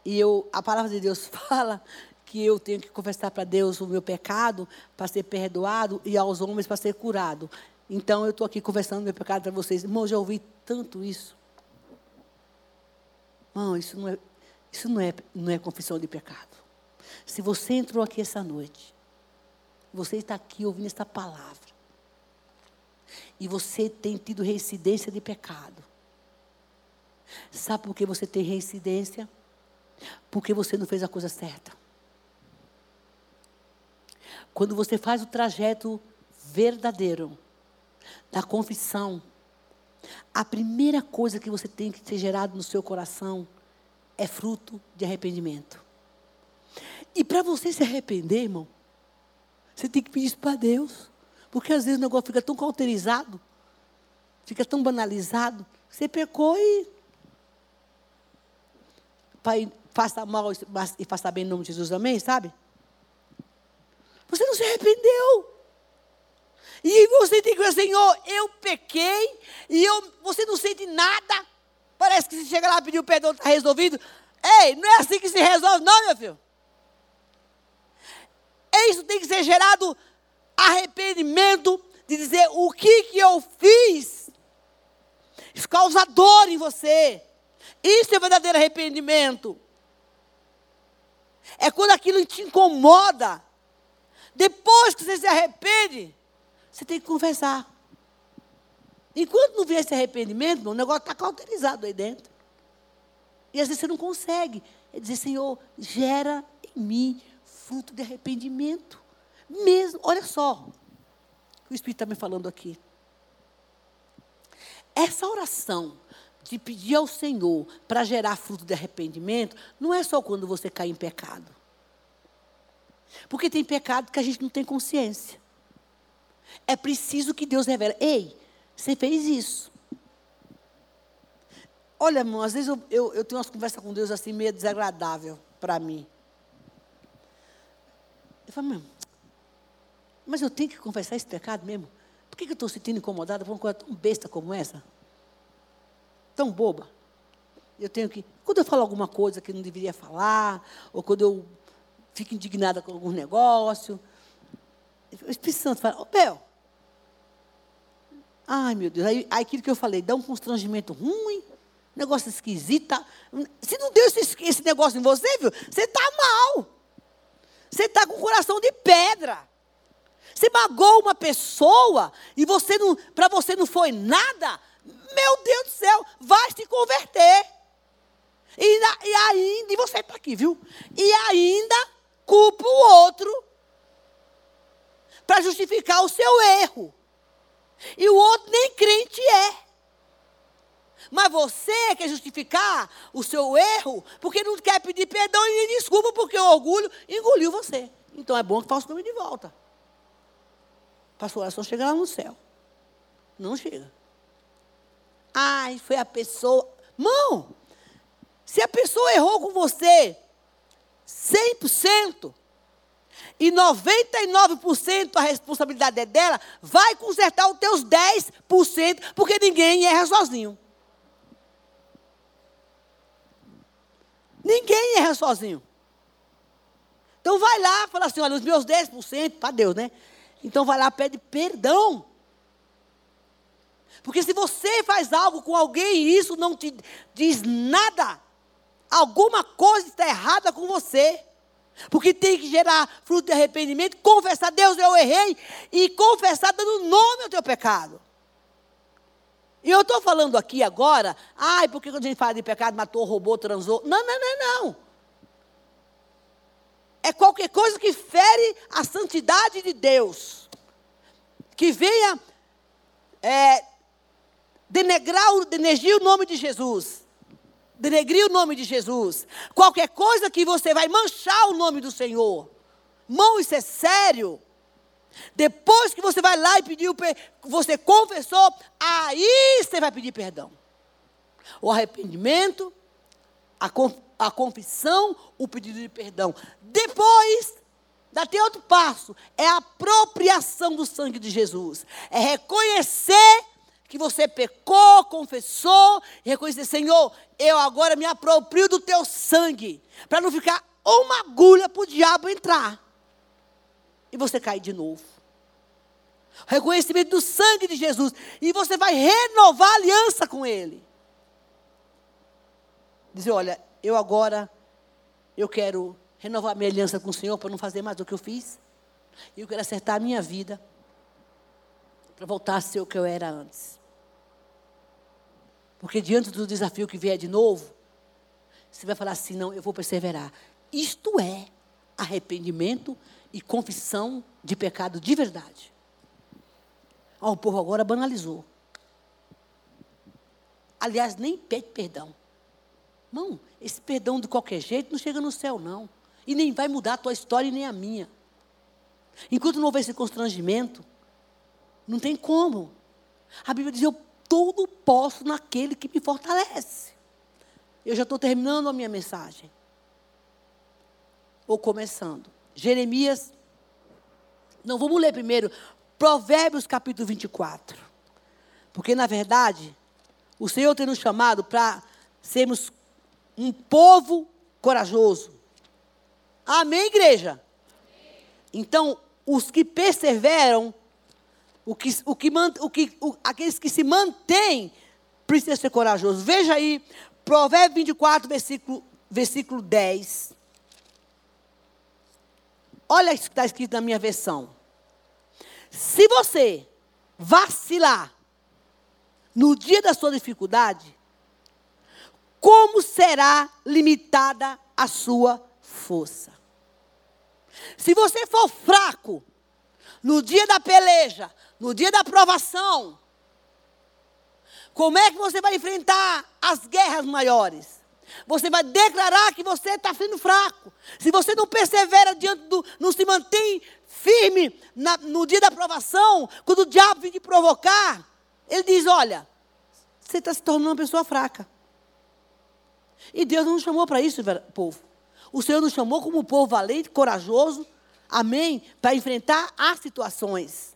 E eu, a palavra de Deus *laughs* fala que eu tenho que confessar para Deus o meu pecado para ser perdoado e aos homens para ser curado. Então eu estou aqui conversando meu pecado para vocês. Irmão, já ouvi tanto isso. Irmão, isso não é, isso não é, não é confissão de pecado. Se você entrou aqui essa noite, você está aqui ouvindo esta palavra, e você tem tido reincidência de pecado. Sabe por que você tem reincidência? Porque você não fez a coisa certa. Quando você faz o trajeto verdadeiro, da confissão, a primeira coisa que você tem que ser gerado no seu coração é fruto de arrependimento. E para você se arrepender, irmão, você tem que pedir isso para Deus. Porque às vezes o negócio fica tão cauterizado, fica tão banalizado, você pecou e. Pai, faça mal e faça bem em nome de Jesus, amém? Sabe? Você não se arrependeu. E você tem que dizer, Senhor, eu pequei e eu, você não sente nada. Parece que se chega lá e pedir o perdão, está resolvido. Ei, não é assim que se resolve, não, meu filho. Isso tem que ser gerado arrependimento de dizer o que, que eu fiz. Isso causa dor em você. Isso é verdadeiro arrependimento. É quando aquilo te incomoda. Depois que você se arrepende, você tem que confessar. Enquanto não vier esse arrependimento, o negócio está cauterizado aí dentro. E às vezes você não consegue. É dizer, Senhor, gera em mim fruto de arrependimento. Mesmo, olha só, o Espírito está me falando aqui. Essa oração de pedir ao Senhor para gerar fruto de arrependimento, não é só quando você cai em pecado. Porque tem pecado que a gente não tem consciência. É preciso que Deus revele. Ei, você fez isso. Olha, irmão, às vezes eu, eu, eu tenho umas conversas com Deus assim, meio desagradável para mim. Eu falo, meu, mas eu tenho que confessar esse pecado mesmo? Por que, que eu estou sentindo incomodada por uma coisa tão besta como essa? Tão boba. Eu tenho que. Quando eu falo alguma coisa que não deveria falar, ou quando eu fico indignada com algum negócio, o Espírito Santo fala, ô Bel. Ai, meu Deus, aí, aquilo que eu falei, dá um constrangimento ruim. Negócio esquisito. Tá? Se não deu esse, esse negócio em você, viu? Você está mal. Você está com o coração de pedra. Você magoou uma pessoa e você não, para você não foi nada. Meu Deus do céu, vai se converter. E, e ainda, e você está aqui, viu? E ainda culpa o outro para justificar o seu erro. E o outro nem crente é. Mas você quer justificar o seu erro porque não quer pedir perdão e desculpa porque o orgulho engoliu você. Então é bom que faça o caminho de volta. Para a sua oração chegar lá no céu. Não chega. Ai, foi a pessoa. Mão, se a pessoa errou com você 100%, e 99% a responsabilidade é dela, vai consertar os teus 10%, porque ninguém erra sozinho. Ninguém erra sozinho. Então vai lá, fala assim, olha, os meus 10% para Deus, né? Então vai lá, pede perdão. Porque se você faz algo com alguém e isso não te diz nada, alguma coisa está errada com você. Porque tem que gerar fruto de arrependimento, confessar, Deus, eu errei, e confessar dando nome ao teu pecado. E eu estou falando aqui agora, ai, porque quando a gente fala de pecado, matou, roubou, transou. Não, não, não, não. É qualquer coisa que fere a santidade de Deus. Que venha é, denegrar, denegrir o nome de Jesus denegrir o nome de Jesus, qualquer coisa que você vai manchar o nome do Senhor. Mão, isso é sério. Depois que você vai lá e pediu, você confessou, aí você vai pedir perdão. O arrependimento, a, a confissão, o pedido de perdão. Depois, dá até outro passo, é a apropriação do sangue de Jesus. É reconhecer que você pecou, confessou, reconhecer, Senhor, eu agora me aproprio do teu sangue, para não ficar uma agulha para o diabo entrar. E você cai de novo. Reconhecimento do sangue de Jesus. E você vai renovar a aliança com Ele. Dizer, olha, eu agora, eu quero renovar minha aliança com o Senhor para não fazer mais o que eu fiz. E eu quero acertar a minha vida para voltar a ser o que eu era antes. Porque diante do desafio que vier de novo, você vai falar assim: não, eu vou perseverar. Isto é arrependimento e confissão de pecado de verdade. Oh, o povo agora banalizou. Aliás, nem pede perdão. Não, esse perdão de qualquer jeito não chega no céu, não. E nem vai mudar a tua história e nem a minha. Enquanto não houver esse constrangimento, não tem como. A Bíblia diz: eu tudo posso naquele que me fortalece. Eu já estou terminando a minha mensagem. Ou começando. Jeremias. Não, vamos ler primeiro. Provérbios capítulo 24. Porque, na verdade, o Senhor tem nos chamado para sermos um povo corajoso. Amém, igreja? Então, os que perseveram o que, o que, o que, o, aqueles que se mantêm precisam ser corajosos. Veja aí, Provérbio 24, versículo, versículo 10. Olha isso que está escrito na minha versão. Se você vacilar no dia da sua dificuldade, como será limitada a sua força? Se você for fraco no dia da peleja, no dia da provação, como é que você vai enfrentar as guerras maiores? Você vai declarar que você está sendo fraco. Se você não persevera diante do. não se mantém firme na, no dia da provação, quando o diabo vem te provocar, ele diz: olha, você está se tornando uma pessoa fraca. E Deus não nos chamou para isso, povo. O Senhor nos chamou como um povo valente, corajoso, amém, para enfrentar as situações.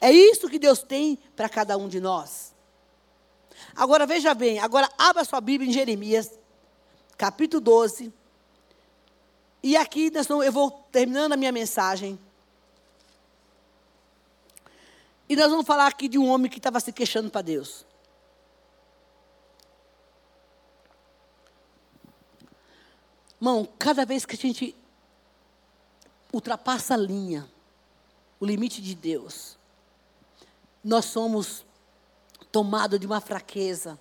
É isso que Deus tem para cada um de nós. Agora veja bem, agora abra sua Bíblia em Jeremias, capítulo 12. E aqui eu vou terminando a minha mensagem. E nós vamos falar aqui de um homem que estava se queixando para Deus. Irmão, cada vez que a gente ultrapassa a linha, o limite de Deus, nós somos tomados de uma fraqueza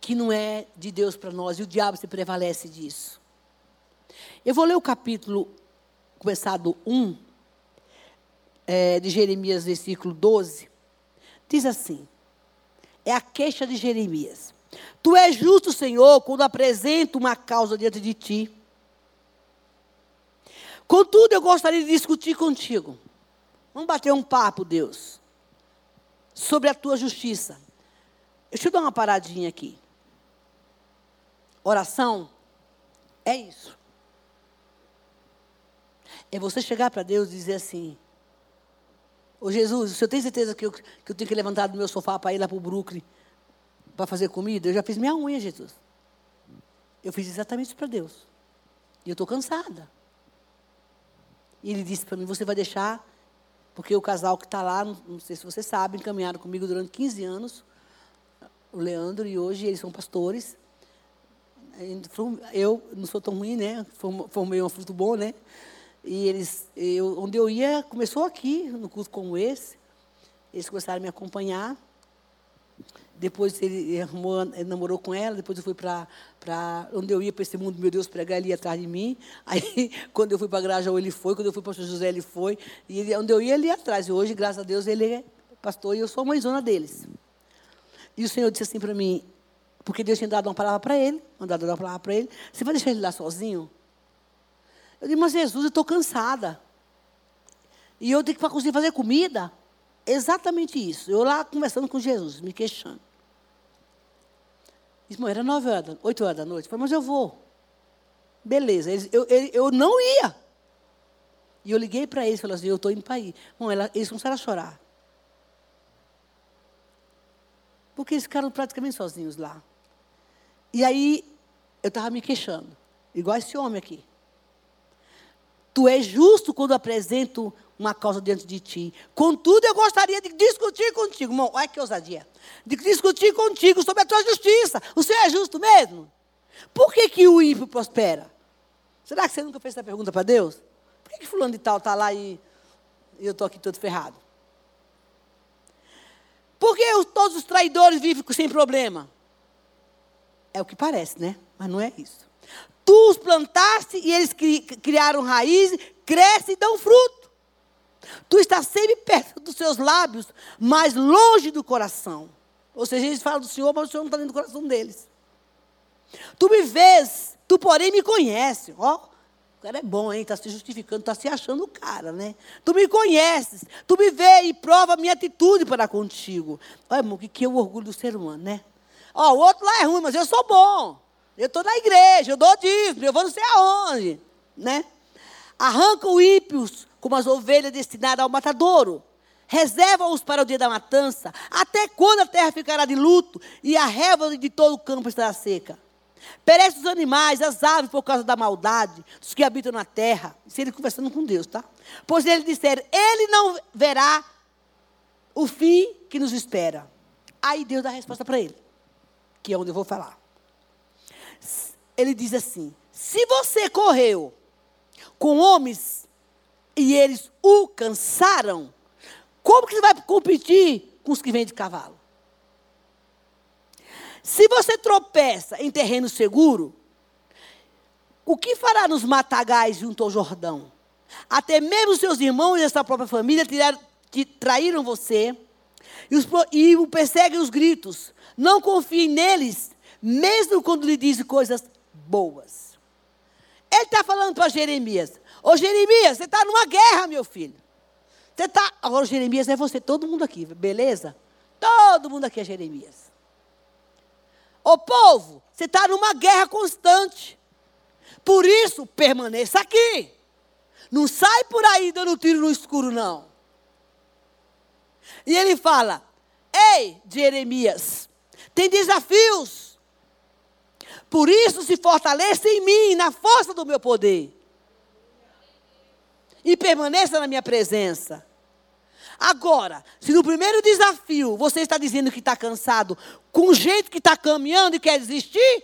que não é de Deus para nós, e o diabo se prevalece disso. Eu vou ler o capítulo, começado 1, é, de Jeremias, versículo 12. Diz assim: é a queixa de Jeremias. Tu és justo, Senhor, quando apresento uma causa diante de ti. Contudo, eu gostaria de discutir contigo. Vamos bater um papo, Deus, sobre a tua justiça. Deixa eu dar uma paradinha aqui. Oração é isso. É você chegar para Deus e dizer assim: Ô Jesus, o senhor tem certeza que eu, que eu tenho que levantar do meu sofá para ir lá para o Brooklyn para fazer comida? Eu já fiz minha unha, Jesus. Eu fiz exatamente isso para Deus. E eu estou cansada. E ele disse para mim: Você vai deixar, porque o casal que está lá, não sei se vocês sabem, caminharam comigo durante 15 anos, o Leandro e hoje eles são pastores. Eu não sou tão ruim, né? Formei um fruto bom, né? E eles, eu, onde eu ia, começou aqui, no curso como esse. Eles começaram a me acompanhar. Depois ele, arrumou, ele namorou com ela, depois eu fui para onde eu ia para esse mundo, meu Deus, pregar, ele ia atrás de mim. *laughs* Aí, quando eu fui para Grajaú, ele foi, quando eu fui para o José, ele foi. E ele, onde eu ia, ele ia atrás. E hoje, graças a Deus, ele é pastor e eu sou mãezona deles. E o Senhor disse assim para mim, porque Deus tinha dado uma palavra para ele, mandado uma palavra para ele, você vai deixar ele lá sozinho? Eu disse, mas Jesus, eu estou cansada. E eu tenho que ir para a cozinha fazer comida. Exatamente isso. Eu lá conversando com Jesus, me queixando. Disse, era nove horas, oito horas da noite. Eu falei, mas eu vou. Beleza. eu, eu, eu não ia. E eu liguei para eles e falei assim, eu estou indo para aí. Bom, ela, eles começaram a chorar. Porque eles ficaram praticamente sozinhos lá. E aí, eu estava me queixando. Igual esse homem aqui. Tu és justo quando apresento uma causa diante de ti. Contudo, eu gostaria de discutir contigo. Irmão, olha que ousadia. De discutir contigo sobre a tua justiça. O Senhor é justo mesmo? Por que, que o ímpio prospera? Será que você nunca fez essa pergunta para Deus? Por que, que fulano de tal está lá e, eu estou aqui todo ferrado? Por que os, todos os traidores vivem sem problema? É o que parece, né? Mas não é isso. Tu os plantaste e eles cri, criaram raízes, crescem e dão fruto. Tu estás sempre perto dos seus lábios, mas longe do coração. Ou seja, eles falam do Senhor, mas o Senhor não está dentro do coração deles. Tu me vês, tu porém me conheces. Ó, o cara é bom, hein? Está se justificando, está se achando o cara, né? Tu me conheces, tu me vê e prova a minha atitude para contigo. Olha, irmão, o que, que é o orgulho do ser humano, né? Ó, o outro lá é ruim, mas eu sou bom. Eu estou na igreja, eu dou dízimo, eu vou não sei aonde. Né? Arrancam ímpios como as ovelhas destinadas ao matadouro. Reserva-os para o dia da matança. Até quando a terra ficará de luto e a relva de todo o campo estará seca? Perecem os animais, as aves por causa da maldade dos que habitam na terra. Se ele conversando com Deus, tá? Pois ele disser, ele não verá o fim que nos espera. Aí Deus dá a resposta para ele, que é onde eu vou falar ele diz assim: se você correu com homens e eles o cansaram, como que você vai competir com os que vêm de cavalo? Se você tropeça em terreno seguro, o que fará nos matagais junto ao Jordão? Até mesmo seus irmãos e a sua própria família traíram você e, os, e o perseguem os gritos. Não confie neles, mesmo quando lhe dizem coisas boas. Ele está falando para Jeremias: Ô Jeremias, você está numa guerra, meu filho. Você está. Agora, Jeremias é você, todo mundo aqui, beleza? Todo mundo aqui é Jeremias. Ô povo, você está numa guerra constante. Por isso, permaneça aqui. Não sai por aí dando tiro no escuro, não. E ele fala: Ei, Jeremias, tem desafios. Por isso se fortaleça em mim, na força do meu poder. E permaneça na minha presença. Agora, se no primeiro desafio você está dizendo que está cansado, com o jeito que está caminhando e quer desistir,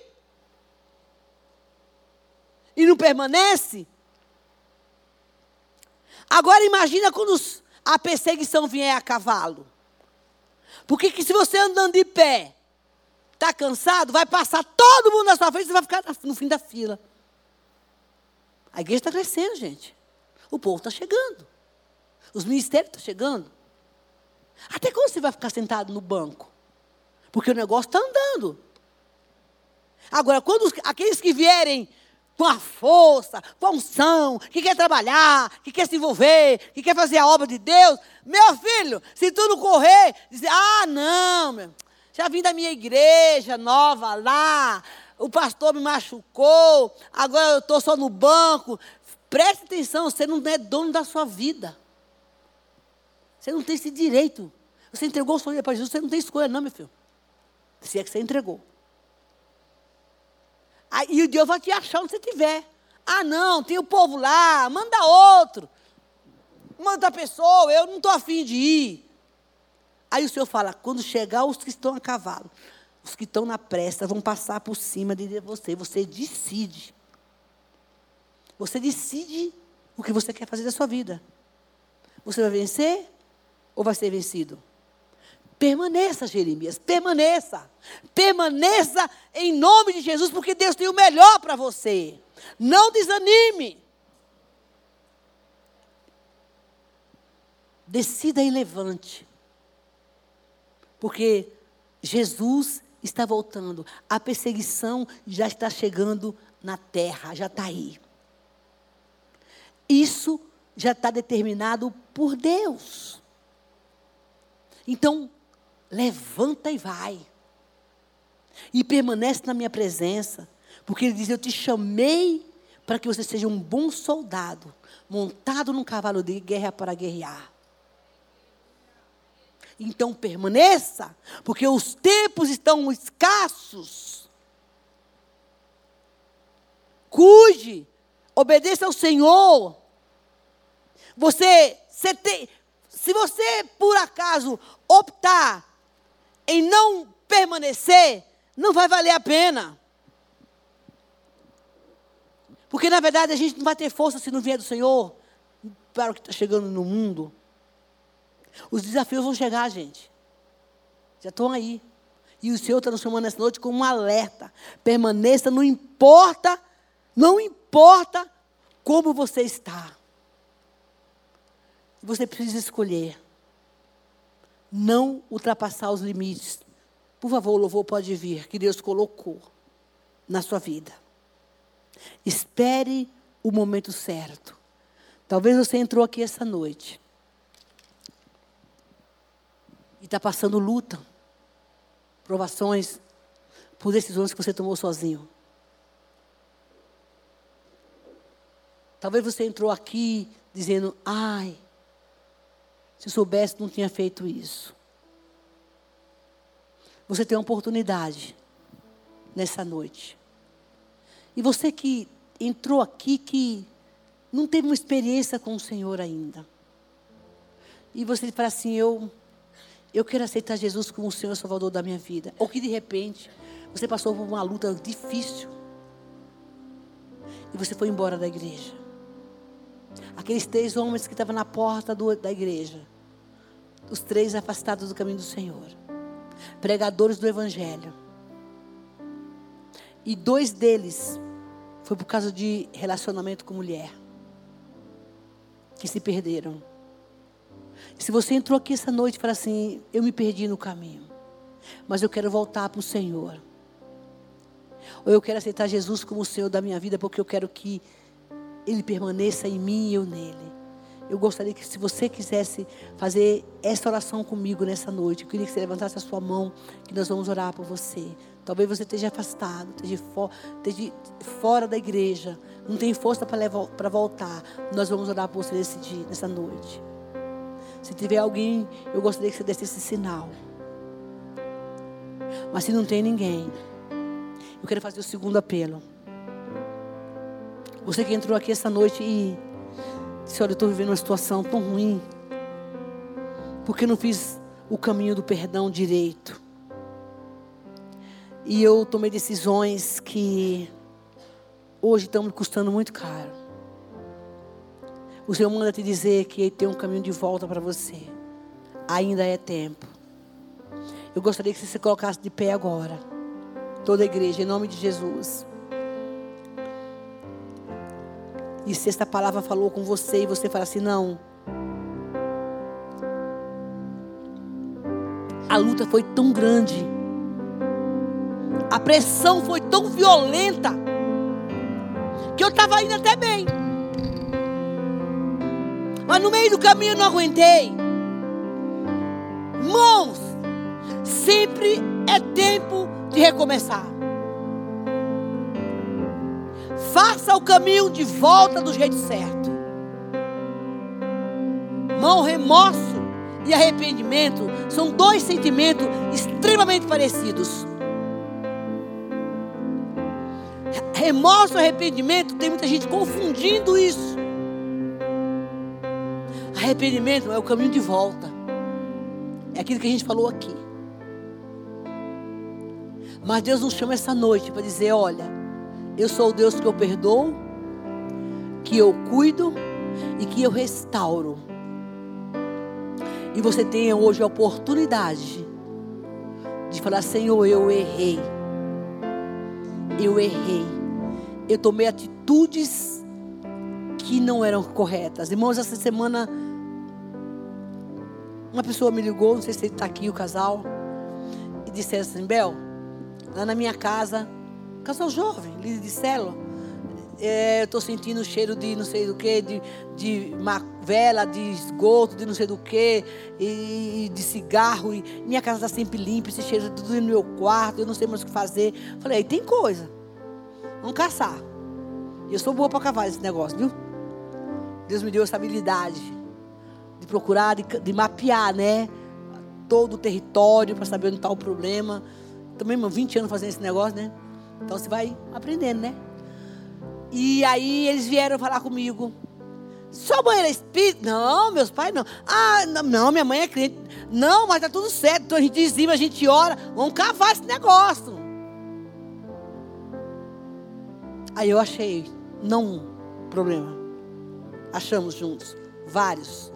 e não permanece. Agora imagina quando a perseguição vier a cavalo. Porque que se você andando de pé, está cansado, vai passar todo mundo na sua frente e vai ficar no fim da fila. A igreja está crescendo, gente. O povo está chegando. Os ministérios estão chegando. Até quando você vai ficar sentado no banco? Porque o negócio está andando. Agora, quando os, aqueles que vierem com a força, com a unção, que quer trabalhar, que quer se envolver, que quer fazer a obra de Deus, meu filho, se tu não correr, dizer, ah, não, meu, já vim da minha igreja nova lá, o pastor me machucou, agora eu estou só no banco. Preste atenção, você não é dono da sua vida. Você não tem esse direito. Você entregou sua vida para Jesus, você não tem escolha, não, meu filho. Se é que você entregou. Aí, o Deus vai te achar onde você estiver. Ah, não, tem o povo lá, manda outro. Manda a pessoa, eu não estou afim de ir. Aí o Senhor fala: quando chegar os que estão a cavalo, os que estão na pressa vão passar por cima de você. Você decide. Você decide o que você quer fazer da sua vida. Você vai vencer ou vai ser vencido? Permaneça, Jeremias, permaneça. Permaneça em nome de Jesus, porque Deus tem o melhor para você. Não desanime. Decida e levante. Porque Jesus está voltando. A perseguição já está chegando na terra, já está aí. Isso já está determinado por Deus. Então, levanta e vai. E permanece na minha presença. Porque ele diz: Eu te chamei para que você seja um bom soldado, montado num cavalo de guerra para guerrear. Então permaneça, porque os tempos estão escassos. Cuide, obedeça ao Senhor. Você, se você por acaso optar em não permanecer, não vai valer a pena. Porque na verdade a gente não vai ter força se não vier do Senhor para o que está chegando no mundo. Os desafios vão chegar, gente. Já estão aí. E o Senhor está nos chamando essa noite com um alerta. Permaneça, não importa, não importa como você está. Você precisa escolher. Não ultrapassar os limites. Por favor, o louvor pode vir, que Deus colocou na sua vida. Espere o momento certo. Talvez você entrou aqui essa noite e está passando luta, provações, por decisões que você tomou sozinho. Talvez você entrou aqui dizendo: ai, se soubesse, não tinha feito isso. Você tem uma oportunidade nessa noite. E você que entrou aqui, que não teve uma experiência com o Senhor ainda. E você fala assim: eu eu quero aceitar Jesus como o Senhor Salvador da minha vida. Ou que de repente você passou por uma luta difícil e você foi embora da igreja. Aqueles três homens que estavam na porta do, da igreja, os três afastados do caminho do Senhor, pregadores do Evangelho. E dois deles foi por causa de relacionamento com mulher, que se perderam. Se você entrou aqui essa noite e fala assim: Eu me perdi no caminho, mas eu quero voltar para o Senhor. Ou eu quero aceitar Jesus como o Senhor da minha vida, porque eu quero que Ele permaneça em mim e eu nele. Eu gostaria que, se você quisesse fazer essa oração comigo nessa noite, eu queria que você levantasse a sua mão, que nós vamos orar por você. Talvez você esteja afastado, esteja, for, esteja fora da igreja, não tem força para voltar. Nós vamos orar por você nesse dia, nessa noite. Se tiver alguém, eu gostaria que você desse esse sinal. Mas se não tem ninguém, eu quero fazer o segundo apelo. Você que entrou aqui essa noite e disse: Olha, eu estou vivendo uma situação tão ruim, porque não fiz o caminho do perdão direito. E eu tomei decisões que hoje estão me custando muito caro. O Senhor manda te dizer que tem um caminho de volta para você. Ainda é tempo. Eu gostaria que você se colocasse de pé agora. Toda a igreja, em nome de Jesus. E se esta palavra falou com você e você fala assim, não. A luta foi tão grande. A pressão foi tão violenta. Que eu estava indo até bem. Mas no meio do caminho eu não aguentei. Irmãos, sempre é tempo de recomeçar. Faça o caminho de volta do jeito certo. Mão, remorso e arrependimento são dois sentimentos extremamente parecidos. Remorso e arrependimento, tem muita gente confundindo isso. Arrependimento é o caminho de volta. É aquilo que a gente falou aqui. Mas Deus nos chama essa noite para dizer: olha, eu sou o Deus que eu perdoo, que eu cuido e que eu restauro. E você tenha hoje a oportunidade de falar: Senhor, eu errei. Eu errei. Eu tomei atitudes que não eram corretas. Irmãos, essa semana, uma pessoa me ligou, não sei se ele está aqui, o casal, e disse assim: Bel, lá na minha casa, casal jovem, líder de célula. É, eu estou sentindo o cheiro de não sei do que, de, de vela, de esgoto, de não sei do que, e, de cigarro. E minha casa está sempre limpa, esse cheiro tudo no meu quarto, eu não sei mais o que fazer. Falei, tem coisa. Vamos caçar. Eu sou boa para cavar esse negócio, viu? Deus me deu essa habilidade de procurar, de, de mapear, né? Todo o território para saber onde está o problema. Também, 20 anos fazendo esse negócio, né? Então você vai aprendendo, né? E aí eles vieram falar comigo. Sua mãe era espírita? Não, meus pais não. Ah, não, minha mãe é crente. Não, mas tá tudo certo. Então a gente dizima, a gente ora. Vamos cavar esse negócio. Aí eu achei, não um problema. Achamos juntos vários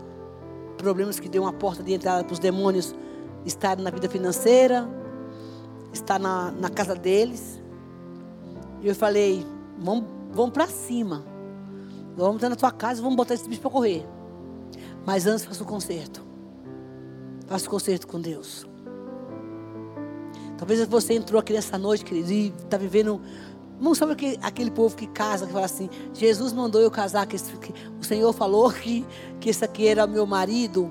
problemas que deu uma porta de entrada para os demônios estarem na vida financeira, estar na, na casa deles. E eu falei, vamos, vamos para cima. vamos entrar na tua casa e vamos botar esse bicho para correr. Mas antes faça o conserto. Faça o conserto com Deus. Talvez você entrou aqui nessa noite, querido, e está vivendo. Não sabe aquele, aquele povo que casa, que fala assim: Jesus mandou eu casar, que, esse, que o Senhor falou que, que esse aqui era meu marido.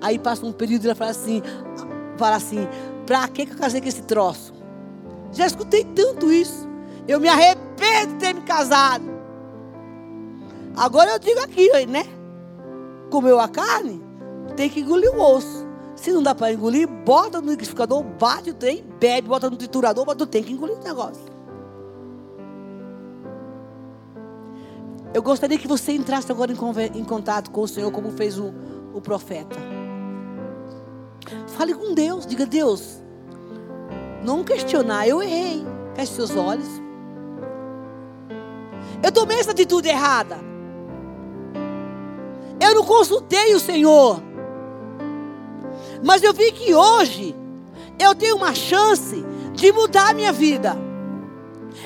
Aí passa um período e ela fala assim: fala assim, pra que eu casei com esse troço? Já escutei tanto isso. Eu me arrependo de ter me casado. Agora eu digo aqui, né? Comeu a carne, tem que engolir o osso. Se não dá para engolir, bota no liquidificador, bate o trem, bebe, bota no triturador, tu tem que engolir o negócio. Eu gostaria que você entrasse agora em, contato com o Senhor, como fez o, o profeta. Fale com Deus, diga Deus, não questionar, eu errei. Feche seus olhos. Eu tomei essa atitude errada. Eu não consultei o Senhor. Mas eu vi que hoje eu tenho uma chance de mudar a minha vida.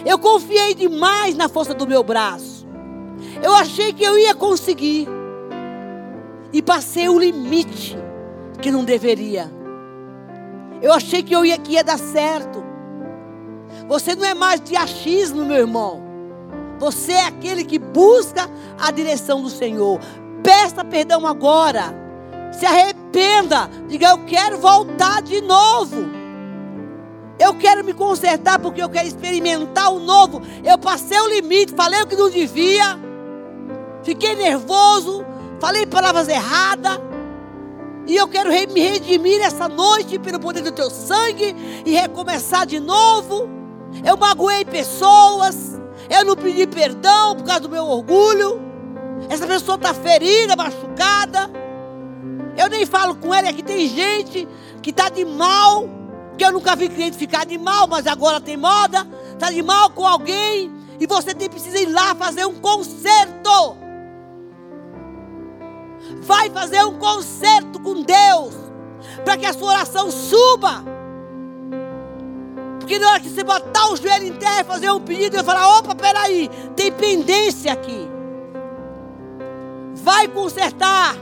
Eu confiei demais na força do meu braço. Eu achei que eu ia conseguir. E passei o limite que não deveria. Eu achei que eu ia que ia dar certo. Você não é mais de achismo, meu irmão. Você é aquele que busca a direção do Senhor. Peça perdão agora. Se arrependa. Diga: Eu quero voltar de novo. Eu quero me consertar porque eu quero experimentar o novo. Eu passei o limite, falei o que não devia. Fiquei nervoso, falei palavras erradas. E eu quero me redimir essa noite pelo poder do teu sangue e recomeçar de novo. Eu magoei pessoas. Eu não pedi perdão por causa do meu orgulho. Essa pessoa está ferida, machucada. Eu nem falo com ela, aqui tem gente que está de mal, que eu nunca vi cliente ficar de mal, mas agora tem moda. Está de mal com alguém. E você tem, precisa ir lá fazer um concerto. Vai fazer um concerto com Deus. Para que a sua oração suba. Porque na hora que você botar o joelho em terra e fazer um pedido, ele falar: opa, peraí, tem pendência aqui. Vai consertar.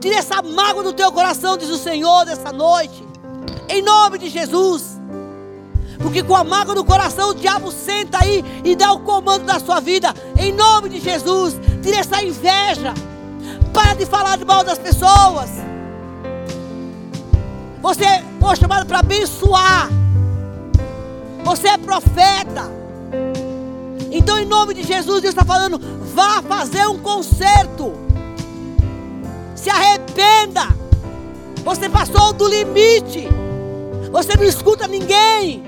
Tira essa mágoa do teu coração, diz o Senhor, dessa noite. Em nome de Jesus. Porque com a mágoa no coração o diabo senta aí e dá o comando da sua vida. Em nome de Jesus. Tira essa inveja. Para de falar de mal das pessoas. Você foi chamado para abençoar. Você é profeta. Então, em nome de Jesus, Deus está falando: vá fazer um concerto. Se arrependa. Você passou do limite. Você não escuta ninguém.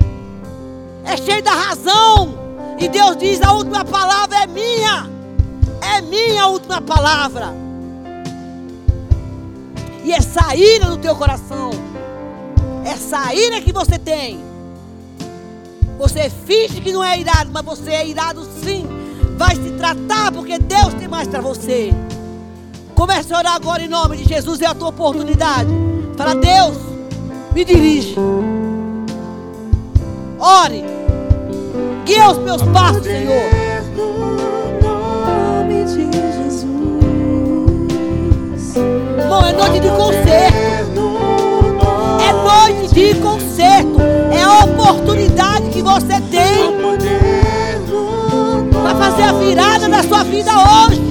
É cheio da razão. E Deus diz: a última palavra é minha. É minha a última palavra. E essa ira no teu coração. Essa ira que você tem. Você finge que não é irado, mas você é irado sim. Vai se tratar porque Deus tem mais para você. Comece a orar agora em nome de Jesus, é a tua oportunidade. Fala, Deus, me dirige. Ore. Guia os meus passos, Senhor. É noite de conserto. É noite de conserto. É a oportunidade que você tem para fazer a virada da sua vida hoje.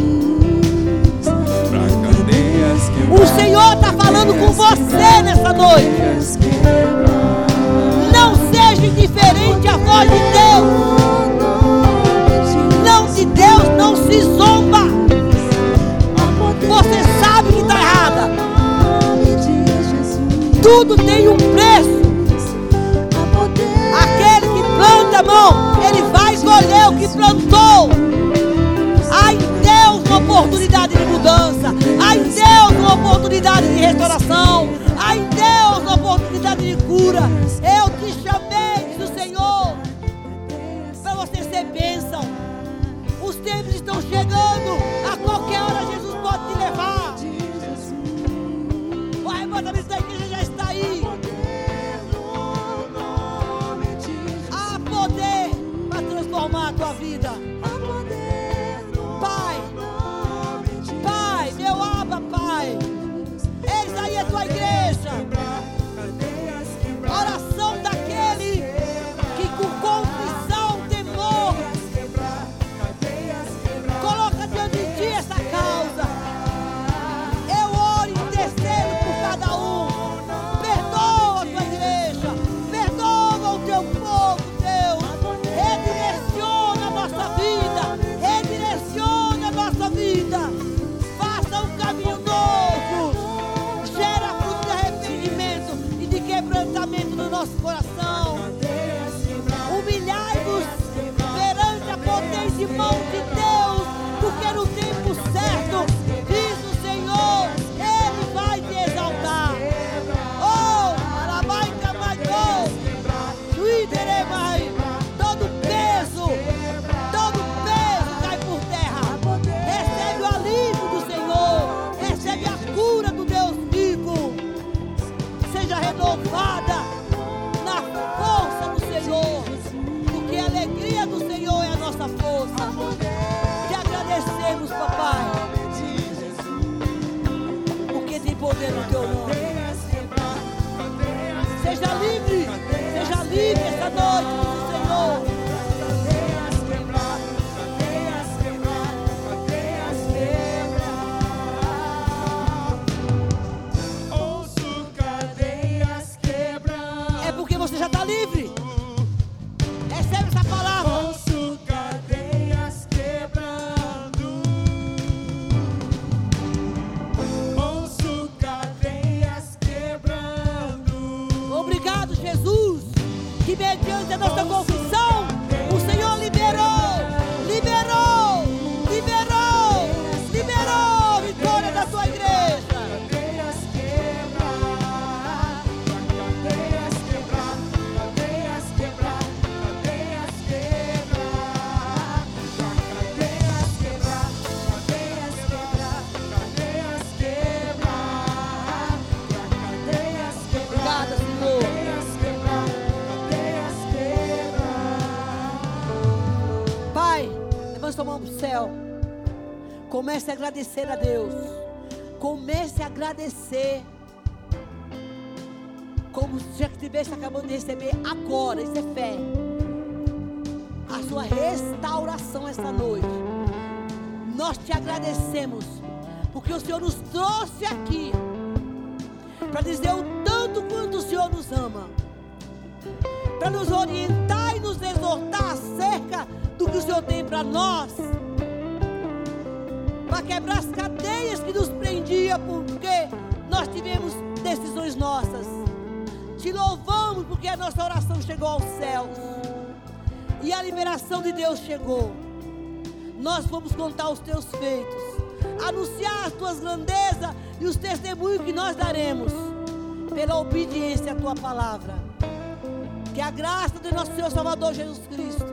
O Senhor está falando com você nessa noite. Não seja indiferente à voz de Deus. Não de Deus não se zomba. Você Tudo tem um preço. Aquele que planta, mão, ele vai colher o que plantou. Em Deus uma oportunidade de mudança. Em Deus uma oportunidade de restauração. Em Deus uma oportunidade de cura. Eu te chamei, diz o Senhor, para você ser bênção. Os tempos estão chegando. A qualquer hora céu. Comece a agradecer a Deus. Comece a agradecer. Como se já estivesse acabando de receber agora. Isso é fé. A sua restauração esta noite. Nós te agradecemos. Porque o Senhor nos trouxe aqui. Para dizer o tanto quanto o Senhor nos ama. Para nos orientar e nos exortar acerca do que o Senhor tem para nós. Para quebrar as cadeias que nos prendia, porque nós tivemos decisões nossas. Te louvamos porque a nossa oração chegou aos céus. E a liberação de Deus chegou. Nós vamos contar os teus feitos, anunciar as tuas grandezas e os testemunhos que nós daremos pela obediência à tua palavra. Que a graça do nosso Senhor Salvador Jesus Cristo,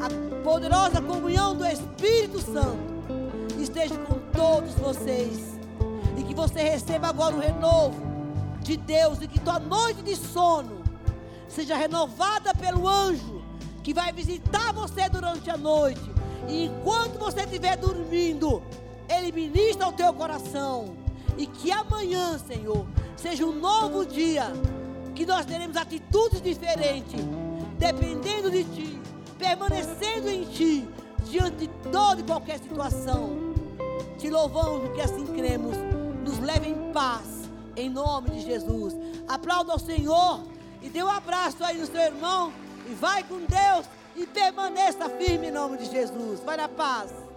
a poderosa comunhão do Espírito Santo, esteja com todos vocês. E que você receba agora o renovo de Deus. E que tua noite de sono seja renovada pelo anjo que vai visitar você durante a noite. E enquanto você estiver dormindo, ele ministra ao teu coração. E que amanhã, Senhor, seja um novo dia. Que nós teremos atitudes diferentes. Dependendo de Ti. Permanecendo em Ti. Diante de toda e qualquer situação. Te louvamos porque assim cremos. Nos leve em paz. Em nome de Jesus. Aplauda ao Senhor. E dê um abraço aí no seu irmão. E vai com Deus. E permaneça firme em nome de Jesus. Vai na paz.